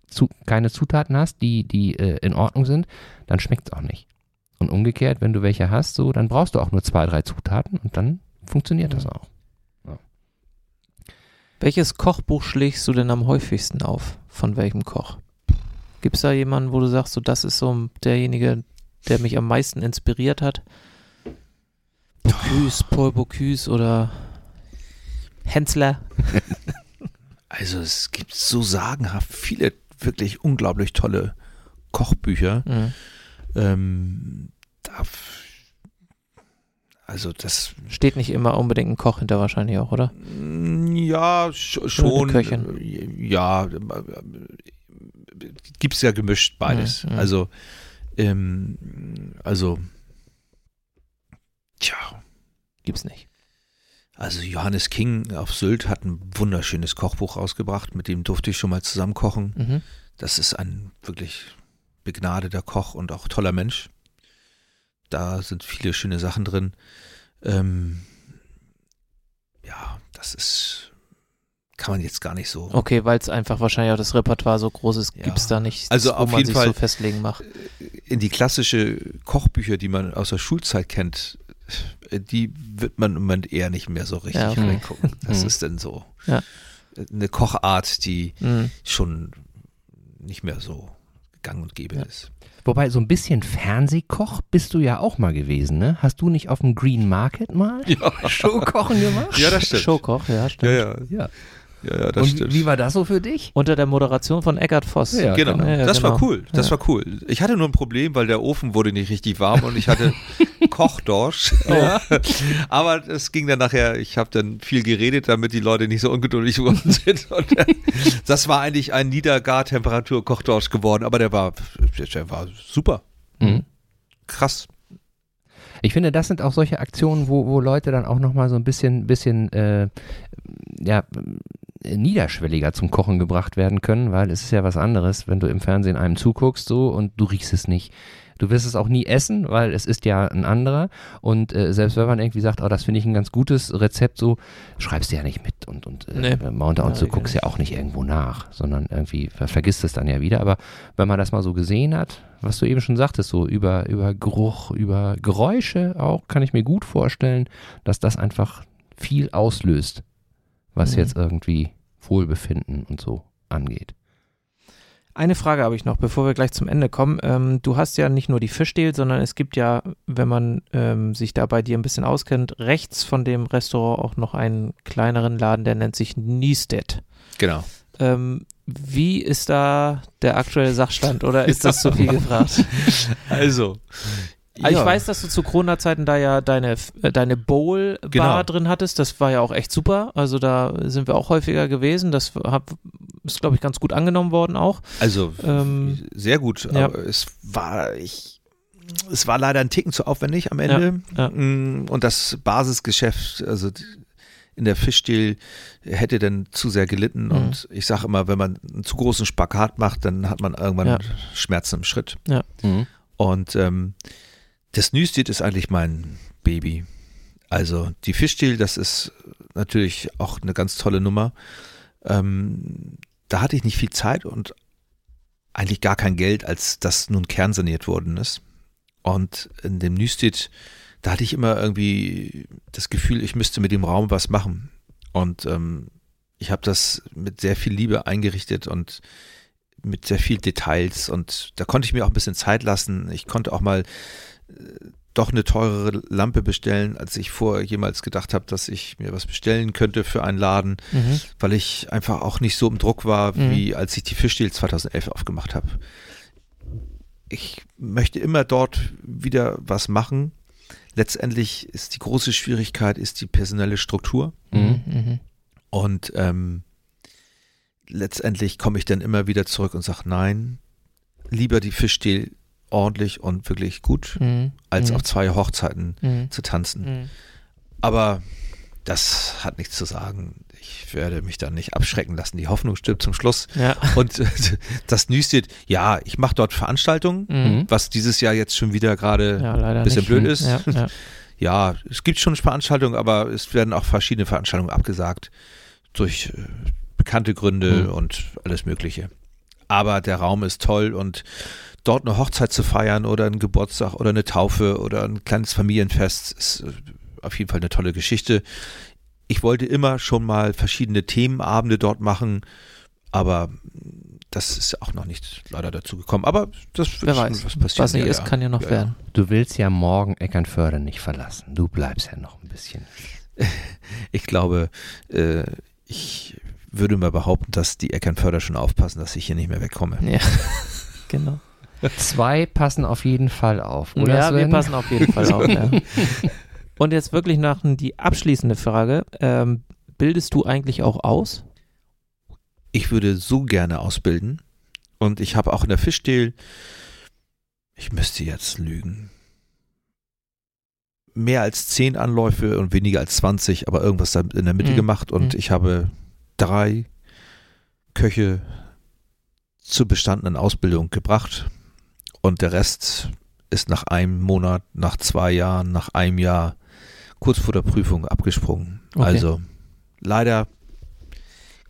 zu, keine Zutaten hast, die, die äh, in Ordnung sind, dann schmeckt es auch nicht. Und umgekehrt, wenn du welche hast, so, dann brauchst du auch nur zwei, drei Zutaten und dann funktioniert das auch. Welches Kochbuch schlägst du denn am häufigsten auf? Von welchem Koch? Gibt es da jemanden, wo du sagst, so das ist so derjenige, der mich am meisten inspiriert hat? Bocuse, [LAUGHS] Paul Bocuse oder Hensler? [LAUGHS] Also es gibt so sagenhaft viele wirklich unglaublich tolle Kochbücher. Mhm. Ähm, da, also das Steht nicht immer unbedingt ein Koch hinter wahrscheinlich auch, oder? Mm, Ja, sch- schon. Köchin. äh, Ja, gibt es ja gemischt beides. Mhm, mhm. Also, ähm, also, tja, Gibt's nicht. also Johannes King auf Sylt hat ein wunderschönes Kochbuch rausgebracht, mit dem durfte ich schon mal zusammen kochen. Mhm. Das ist ein wirklich begnadeter Koch und auch toller Mensch. Da sind viele schöne Sachen drin. Ähm, ja, das ist, kann man jetzt gar nicht so. Okay, weil es einfach wahrscheinlich auch das Repertoire so groß ist, Ja. gibt's da nichts, Also wo auf man jeden sich Fall- so festlegen macht. In die klassische Kochbücher, die man aus der Schulzeit kennt, äh, die wird man im Moment eher nicht mehr so richtig Ja, okay. reingucken. Das Mhm. ist dann so Ja. eine Kochart, die Mhm. schon nicht mehr so gang und gäbe Ja. ist. Wobei, so ein bisschen Fernsehkoch bist du ja auch mal gewesen, ne? Hast du nicht auf dem Green Market mal [LAUGHS] Ja, Showkochen gemacht? ja das stimmt. Showkoch, ja, stimmt. Ja, ja, Ja. Ja, ja, das Und stimmt. wie war das so für dich? Unter der Moderation von Eckart Voss. Ja, Genau, Ja, das war genau. cool. Das Ja. war cool. Ich hatte nur ein Problem, weil der Ofen wurde nicht richtig warm und ich hatte [LAUGHS] Kochdorsch. Ja. [LAUGHS] Aber das ging dann nachher, ich habe dann viel geredet, damit die Leute nicht so ungeduldig geworden [LAUGHS] sind. Und äh, das war eigentlich ein Niedergartemperatur-Kochdorsch geworden, aber der war, der war super. Mhm. Krass. Ich finde, das sind auch solche Aktionen, wo, wo Leute dann auch nochmal so ein bisschen, bisschen äh, ja, niederschwelliger zum Kochen gebracht werden können, weil es ist ja was anderes, wenn du im Fernsehen einem zuguckst so und du riechst es nicht. Du wirst es auch nie essen, weil es ist ja ein anderer. Und äh, selbst wenn man irgendwie sagt, oh, das finde ich ein ganz gutes Rezept, so schreibst du ja nicht mit und, und äh, Nee. Mounter und so guckst ja auch nicht irgendwo nach, sondern irgendwie ver vergisst es dann ja wieder. Aber wenn man das mal so gesehen hat, was du eben schon sagtest, so über, über Geruch, über Geräusche auch, kann ich mir gut vorstellen, dass das einfach viel auslöst, was Mhm. jetzt irgendwie Wohlbefinden und so angeht. Eine Frage habe ich noch, bevor wir gleich zum Ende kommen. Ähm, du hast ja nicht nur die Fischdeal, sondern es gibt ja, wenn man ähm, sich da bei dir ein bisschen auskennt, rechts von dem Restaurant auch noch einen kleineren Laden, der nennt sich Niestedt. Genau. Ähm, wie ist da der aktuelle Sachstand oder ist das zu viel [LAUGHS] gefragt? Also, Also ja. Ich weiß, dass du zu Corona-Zeiten da ja deine, äh, deine Bowl-Bar Genau. drin hattest. Das war ja auch echt super. Also da sind wir auch häufiger gewesen. Das hab, ist, glaube ich, ganz gut angenommen worden auch. Also Ähm, sehr gut, ja. aber es war ich es war leider ein Ticken zu aufwendig am Ende Ja, ja. Mm, und das Basisgeschäft, also in der Fischdeal hätte dann zu sehr gelitten Mhm. und ich sage immer, wenn man einen zu großen Spagat macht, dann hat man irgendwann Ja. Schmerzen im Schritt. Mhm. Und ähm, das Nüstit ist eigentlich mein Baby. Also die Fischdeal, das ist natürlich auch eine ganz tolle Nummer. Ähm, da hatte ich nicht viel Zeit und eigentlich gar kein Geld, als das nun kernsaniert worden ist. Und in dem Nüstit, da hatte ich immer irgendwie das Gefühl, ich müsste mit dem Raum was machen. Und ähm, ich habe das mit sehr viel Liebe eingerichtet und mit sehr viel Details und da konnte ich mir auch ein bisschen Zeit lassen. Ich konnte auch mal doch eine teurere Lampe bestellen, als ich vorher jemals gedacht habe, dass ich mir was bestellen könnte für einen Laden, Mhm. weil ich einfach auch nicht so im Druck war, Mhm. wie als ich die Fischdeal 2011 aufgemacht habe. Ich möchte immer dort wieder was machen. Letztendlich ist die große Schwierigkeit ist die personelle Struktur. Mhm. Mhm. Und ähm, letztendlich komme ich dann immer wieder zurück und sage, nein, lieber die Fischdeal ordentlich und wirklich gut, Mhm. als Mhm. auf zwei Hochzeiten Mhm. zu tanzen. Mhm. Aber das hat nichts zu sagen. Ich werde mich dann nicht abschrecken lassen. Die Hoffnung stirbt zum Schluss. Ja. [LAUGHS] Und äh, das Nüstet, ja, ich mache dort Veranstaltungen, Mhm. was dieses Jahr jetzt schon wieder gerade Ja, leider bisschen nicht. blöd ist. Ja, ja. [LAUGHS] Ja, es gibt schon Veranstaltungen, aber es werden auch verschiedene Veranstaltungen abgesagt durch äh, bekannte Gründe Mhm. und alles Mögliche. Aber der Raum ist toll und dort eine Hochzeit zu feiern oder einen Geburtstag oder eine Taufe oder ein kleines Familienfest ist äh, auf jeden Fall eine tolle Geschichte. Ich wollte immer schon mal verschiedene Themenabende dort machen, aber das ist auch noch nicht leider dazu gekommen. Aber das wird Wer schon weiß, was passieren. was nicht Ja, ist, ja. kann ja noch Ja, ja. werden. Du willst ja morgen Eckernförde nicht verlassen. Du bleibst ja noch ein bisschen. [LAUGHS] Ich glaube, äh, ich würde mal behaupten, dass die Eckernförder schon aufpassen, dass ich hier nicht mehr wegkomme. Ja, [LAUGHS] genau. Zwei passen auf jeden Fall auf, oder ja, wir Sven? passen auf jeden Fall auf. Ja. [LAUGHS] Und jetzt wirklich nach die abschließende Frage. Ähm, bildest du eigentlich auch aus? Ich würde so gerne ausbilden und ich habe auch in der Fischdeal, ich müsste jetzt lügen, mehr als zehn Anläufe und weniger als 20, aber irgendwas da in der Mitte Mhm. gemacht und Mhm. ich habe drei Köche zur bestandenen Ausbildung gebracht und der Rest ist nach einem Monat, nach zwei Jahren, nach einem Jahr kurz vor der Prüfung abgesprungen. Okay. Also leider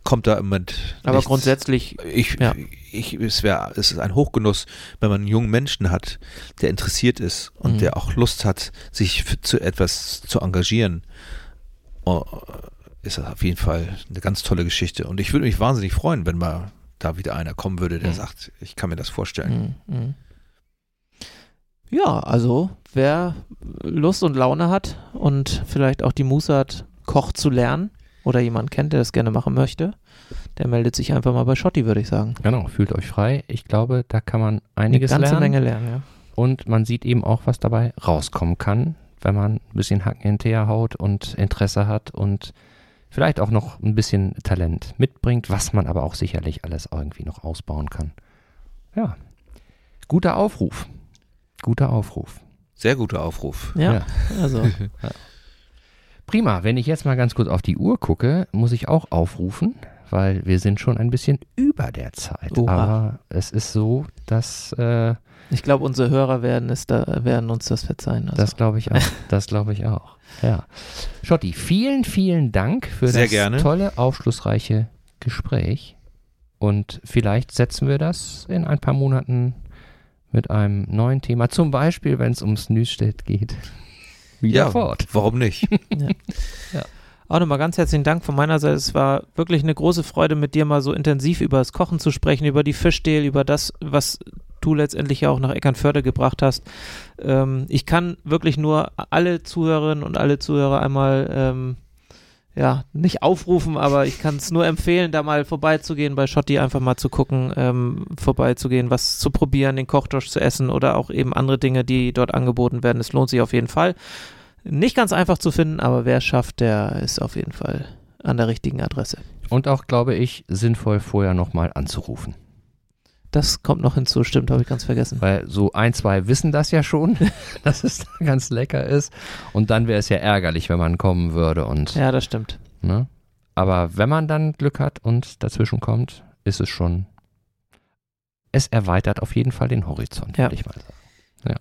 kommt da im Moment Aber nichts. grundsätzlich, Ich, Ja. ich, es wäre, es ist ein Hochgenuss, wenn man einen jungen Menschen hat, der interessiert ist und Mhm. der auch Lust hat, sich für, zu etwas zu engagieren. Oh, ist das auf jeden Fall eine ganz tolle Geschichte. Und ich würde mich wahnsinnig freuen, wenn mal da wieder einer kommen würde, der Mhm. sagt, ich kann mir das vorstellen. mm, mm. Ja, also wer Lust und Laune hat und vielleicht auch die Muße hat, Koch zu lernen oder jemanden kennt, der das gerne machen möchte, der meldet sich einfach mal bei Schotti, würde ich sagen. Genau, fühlt euch frei. Ich glaube, da kann man Eine einiges ganze lernen. Menge lernen, ja. Und man sieht eben auch, was dabei rauskommen kann, wenn man ein bisschen Hacken hinterher haut und Interesse hat und vielleicht auch noch ein bisschen Talent mitbringt, was man aber auch sicherlich alles irgendwie noch ausbauen kann. Ja, guter Aufruf. Guter Aufruf. Sehr guter Aufruf. Ja, Ja. also [LAUGHS] Prima, wenn ich jetzt mal ganz kurz auf die Uhr gucke, muss ich auch aufrufen, weil wir sind schon ein bisschen über der Zeit. Oha. Aber es ist so, dass äh, ich glaube, unsere Hörer werden, es da, werden uns das verzeihen. Also. Das glaube ich auch. [LAUGHS] Das glaube ich auch. Ja. Schotti, vielen, vielen Dank für Sehr das gerne. tolle, aufschlussreiche Gespräch. Und vielleicht setzen wir das in ein paar Monaten mit einem neuen Thema, zum Beispiel, wenn es ums Nüstedt geht, [LAUGHS] wieder Ja, fort. warum nicht? [LAUGHS] Auch nochmal ganz herzlichen Dank von meiner Seite. Es war wirklich eine große Freude, mit dir mal so intensiv über das Kochen zu sprechen, über die Fischdehl, über das, was du letztendlich ja auch nach Eckernförde gebracht hast. Ähm, ich kann wirklich nur alle Zuhörerinnen und alle Zuhörer einmal ähm, ja, nicht aufrufen, aber ich kann es nur empfehlen, da mal vorbeizugehen, bei Schotti einfach mal zu gucken, ähm, vorbeizugehen, was zu probieren, den Kochtosch zu essen oder auch eben andere Dinge, die dort angeboten werden. Es lohnt sich auf jeden Fall. Nicht ganz einfach zu finden, aber wer schafft, der ist auf jeden Fall an der richtigen Adresse. Und auch, glaube ich, sinnvoll vorher nochmal anzurufen. Das kommt noch hinzu, stimmt, habe ich ganz vergessen. Weil so ein, zwei wissen das ja schon, [LAUGHS] dass es da ganz lecker ist. Und dann wäre es ja ärgerlich, wenn man kommen würde und. Ja, das stimmt. Ne? Aber wenn man dann Glück hat und dazwischen kommt, ist es schon. Es erweitert auf jeden Fall den Horizont, Ja. würde ich mal sagen.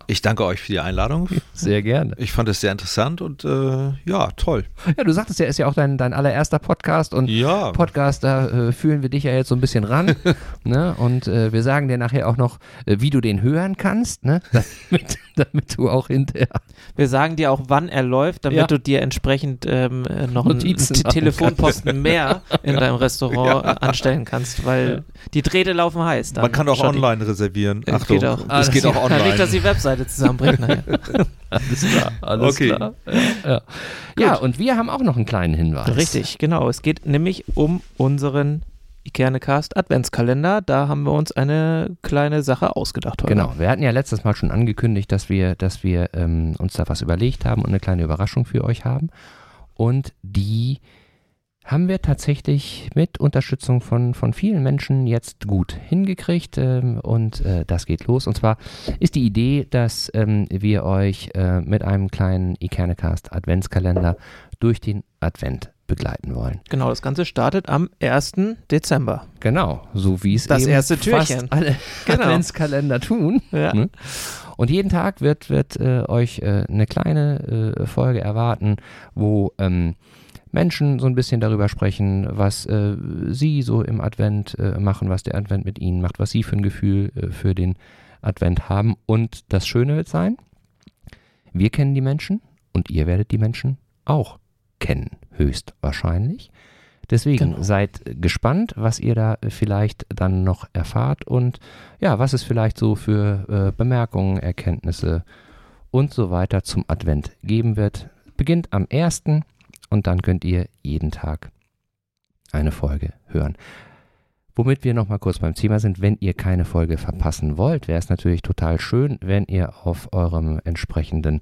Ich danke euch für die Einladung. Sehr gerne. Ich fand es sehr interessant und äh, ja, toll. Ja, du sagtest ja, ist ja auch dein, dein allererster Podcast und Ja, Podcast, da äh, fühlen wir dich ja jetzt so ein bisschen ran. [LAUGHS] ne? Und äh, wir sagen dir nachher auch noch, äh, wie du den hören kannst, ne? [LAUGHS] damit, damit du auch hinterher. Wir sagen dir auch, wann er läuft, damit Ja. du dir entsprechend ähm, äh, noch einen Notizen machen Telefonposten mehr in deinem Restaurant anstellen kannst, weil die Drähte laufen heiß. Dann, man kann auch online reservieren. Äh, Achtung, geht auch. es Ah, geht das- auch Ja, nicht, dass online. Webseite zusammenbricht. Naja. [LAUGHS] Alles klar, alles Okay. klar. Ja, ja. ja, und wir haben auch noch einen kleinen Hinweis. Richtig, genau. Es geht nämlich um unseren Ikernecast Adventskalender. Da haben wir uns eine kleine Sache ausgedacht heute. Genau, wir hatten ja letztes Mal schon angekündigt, dass wir, dass wir ähm, uns da was überlegt haben und eine kleine Überraschung für euch haben. Und die haben wir tatsächlich mit Unterstützung von, von vielen Menschen jetzt gut hingekriegt. Ähm, und äh, das geht los. Und zwar ist die Idee, dass ähm, wir euch äh, mit einem kleinen Ikernecast Adventskalender durch den Advent begleiten wollen. Genau, das Ganze startet am 1. Dezember. Genau, so wie es Das eben erste Türchen. fast alle [LAUGHS] Genau. Adventskalender tun. Ja. Ne? Und jeden Tag wird, wird äh, euch äh, eine kleine äh, Folge erwarten, wo ähm, Menschen so ein bisschen darüber sprechen, was äh, sie so im Advent äh, machen, was der Advent mit ihnen macht, was sie für ein Gefühl äh, für den Advent haben. Und das Schöne wird sein, wir kennen die Menschen und ihr werdet die Menschen auch kennen, höchstwahrscheinlich. Deswegen Genau. seid gespannt, was ihr da vielleicht dann noch erfahrt und ja, was es vielleicht so für äh, Bemerkungen, Erkenntnisse und so weiter zum Advent geben wird. Beginnt am 1. und dann könnt ihr jeden Tag eine Folge hören. Womit wir nochmal kurz beim Thema sind, wenn ihr keine Folge verpassen wollt, wäre es natürlich total schön, wenn ihr auf eurem entsprechenden,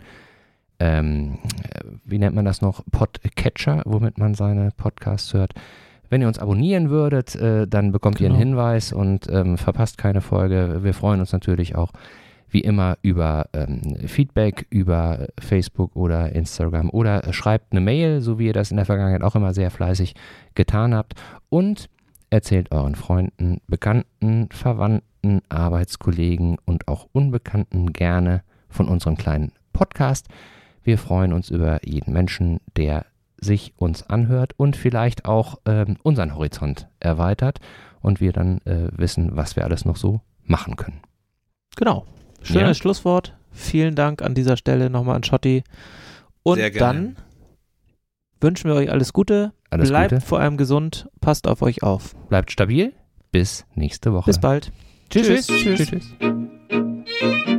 ähm, äh, wie nennt man das noch, Podcatcher, womit man seine Podcasts hört, wenn ihr uns abonnieren würdet, äh, dann bekommt ihr Genau. einen Hinweis und ähm, verpasst keine Folge. Wir freuen uns natürlich auch wie immer über ähm, Feedback über Facebook oder Instagram oder schreibt eine Mail, so wie ihr das in der Vergangenheit auch immer sehr fleißig getan habt und erzählt euren Freunden, Bekannten, Verwandten, Arbeitskollegen und auch Unbekannten gerne von unserem kleinen Podcast. Wir freuen uns über jeden Menschen, der sich uns anhört und vielleicht auch ähm, unseren Horizont erweitert und wir dann äh, wissen, was wir alles noch so machen können. Genau. Schönes Ja. Schlusswort. Vielen Dank an dieser Stelle nochmal an Schotti. Und Sehr gerne. dann wünschen wir euch alles Gute. Alles Bleibt Gute, vor allem gesund. Passt auf euch auf. bleibt stabil. Bis nächste Woche. Bis bald. Tschüss. Tschüss. tschüss. tschüss.